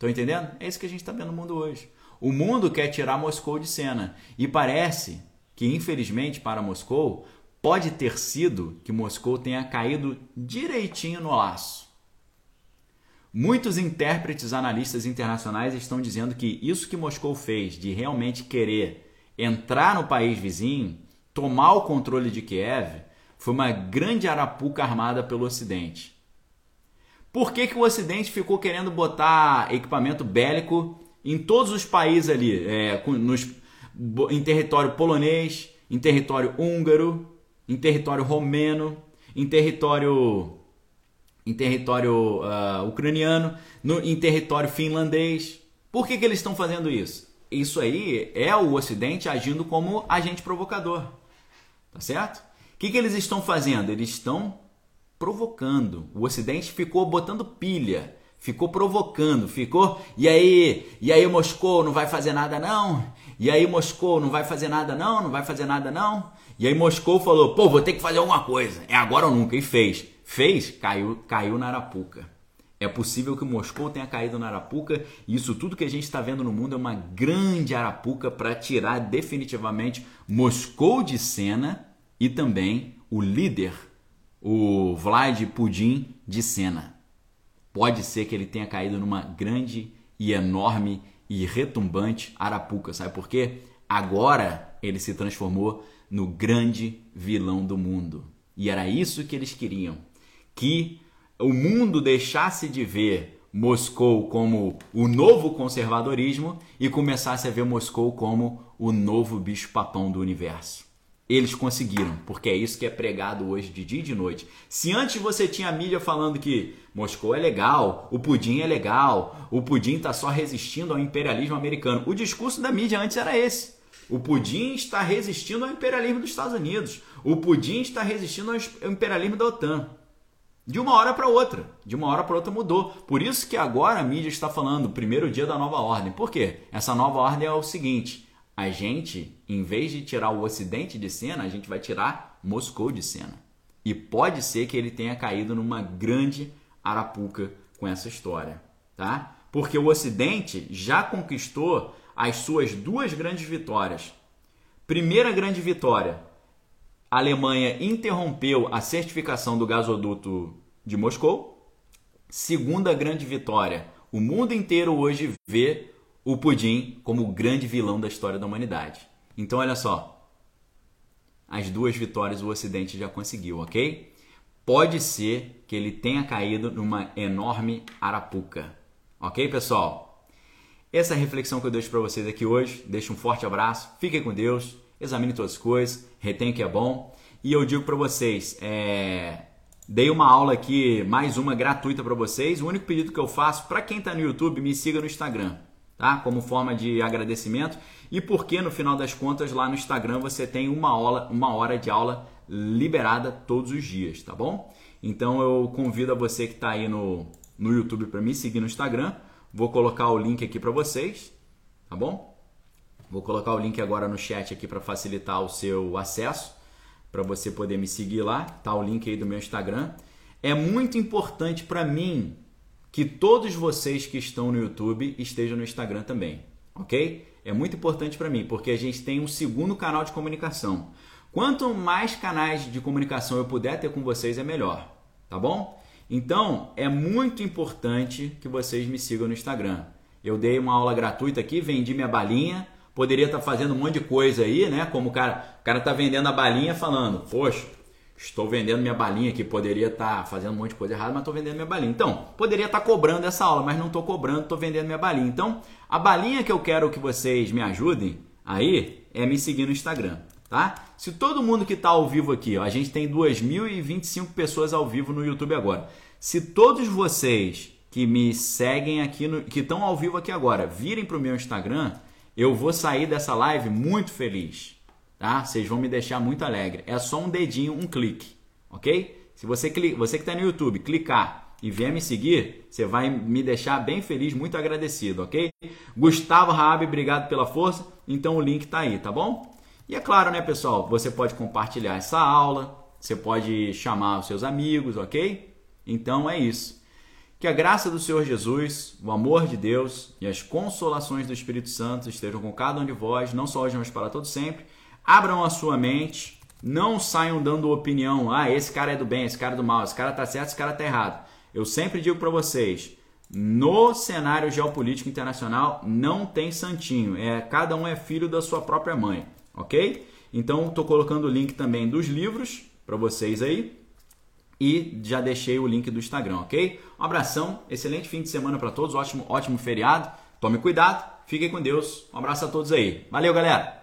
Estão entendendo? É isso que a gente está vendo no mundo hoje. O mundo quer tirar Moscou de cena. E parece que, infelizmente, para Moscou, pode ter sido que Moscou tenha caído direitinho no laço. Muitos intérpretes analistas internacionais estão dizendo que isso que Moscou fez de realmente querer entrar no país vizinho, tomar o controle de Kiev, foi uma grande arapuca armada pelo Ocidente. Por que, que o Ocidente ficou querendo botar equipamento bélico em todos os países ali, é, nos, em território polonês, em território húngaro, em território romeno, em território, em território uh, ucraniano, no, em território finlandês? Por que, que eles estão fazendo isso? Isso aí é o Ocidente agindo como agente provocador, tá certo? O que, que eles estão fazendo? Eles estão provocando. O Ocidente ficou botando pilha, ficou provocando, ficou. E aí, e aí Moscou não vai fazer nada não? E aí Moscou não vai fazer nada não? Não vai fazer nada não? E aí Moscou falou: "Pô, vou ter que fazer alguma coisa. É agora ou nunca." E fez. Fez, caiu, caiu na arapuca. É possível que Moscou tenha caído na arapuca, e isso tudo que a gente está vendo no mundo é uma grande arapuca para tirar definitivamente Moscou de cena e também o líder o Vlad Pudim de cena. Pode ser que ele tenha caído numa grande e enorme e retumbante Arapuca. Sabe por quê? Agora ele se transformou no grande vilão do mundo. E era isso que eles queriam: que o mundo deixasse de ver Moscou como o novo conservadorismo e começasse a ver Moscou como o novo bicho-papão do universo. Eles conseguiram, porque é isso que é pregado hoje de dia e de noite. Se antes você tinha a mídia falando que Moscou é legal, o pudim é legal, o pudim está só resistindo ao imperialismo americano, o discurso da mídia antes era esse. O pudim está resistindo ao imperialismo dos Estados Unidos. O pudim está resistindo ao imperialismo da OTAN. De uma hora para outra. De uma hora para outra mudou. Por isso que agora a mídia está falando primeiro dia da nova ordem. Por quê? Essa nova ordem é o seguinte: a gente, em vez de tirar o Ocidente de cena, a gente vai tirar Moscou de cena. E pode ser que ele tenha caído numa grande arapuca com essa história, tá? Porque o Ocidente já conquistou as suas duas grandes vitórias. Primeira grande vitória, a Alemanha interrompeu a certificação do gasoduto de Moscou. Segunda grande vitória, o mundo inteiro hoje vê o Pudim como o grande vilão da história da humanidade. Então, olha só. As duas vitórias o Ocidente já conseguiu, ok? Pode ser que ele tenha caído numa enorme arapuca. Ok, pessoal? Essa é a reflexão que eu deixo para vocês aqui hoje. Deixo um forte abraço. Fiquem com Deus. Examine todas as coisas. Retém que é bom. E eu digo para vocês, é... dei uma aula aqui, mais uma gratuita para vocês. O único pedido que eu faço para quem está no YouTube, me siga no Instagram tá? Como forma de agradecimento. E porque no final das contas lá no Instagram você tem uma aula, uma hora de aula liberada todos os dias, tá bom? Então eu convido a você que está aí no, no YouTube para me seguir no Instagram. Vou colocar o link aqui para vocês, tá bom? Vou colocar o link agora no chat aqui para facilitar o seu acesso, para você poder me seguir lá. Tá o link aí do meu Instagram. É muito importante para mim que todos vocês que estão no YouTube estejam no Instagram também, ok? É muito importante para mim, porque a gente tem um segundo canal de comunicação. Quanto mais canais de comunicação eu puder ter com vocês, é melhor, tá bom? Então, é muito importante que vocês me sigam no Instagram. Eu dei uma aula gratuita aqui, vendi minha balinha, poderia estar tá fazendo um monte de coisa aí, né? Como o cara, o cara tá vendendo a balinha falando, poxa, Estou vendendo minha balinha que poderia estar tá fazendo um monte de coisa errada, mas estou vendendo minha balinha. Então, poderia estar tá cobrando essa aula, mas não estou cobrando, estou vendendo minha balinha. Então, a balinha que eu quero que vocês me ajudem aí é me seguir no Instagram, tá? Se todo mundo que está ao vivo aqui, ó, a gente tem 2.025 pessoas ao vivo no YouTube agora. Se todos vocês que me seguem aqui, no, que estão ao vivo aqui agora, virem para o meu Instagram, eu vou sair dessa live muito feliz tá? Vocês vão me deixar muito alegre. É só um dedinho, um clique, ok? Se você, você que está no YouTube clicar e vier me seguir, você vai me deixar bem feliz, muito agradecido, ok? Gustavo Raab, obrigado pela força. Então o link está aí, tá bom? E é claro, né, pessoal? Você pode compartilhar essa aula, você pode chamar os seus amigos, ok? Então é isso. Que a graça do Senhor Jesus, o amor de Deus e as consolações do Espírito Santo estejam com cada um de vós, não só hoje, mas para todo sempre. Abram a sua mente, não saiam dando opinião, ah, esse cara é do bem, esse cara é do mal, esse cara tá certo, esse cara tá errado. Eu sempre digo para vocês, no cenário geopolítico internacional não tem santinho, é cada um é filho da sua própria mãe, ok? Então estou colocando o link também dos livros para vocês aí e já deixei o link do Instagram, ok? Um abração, excelente fim de semana para todos, ótimo, ótimo feriado. Tome cuidado, fiquem com Deus. Um abraço a todos aí. Valeu, galera.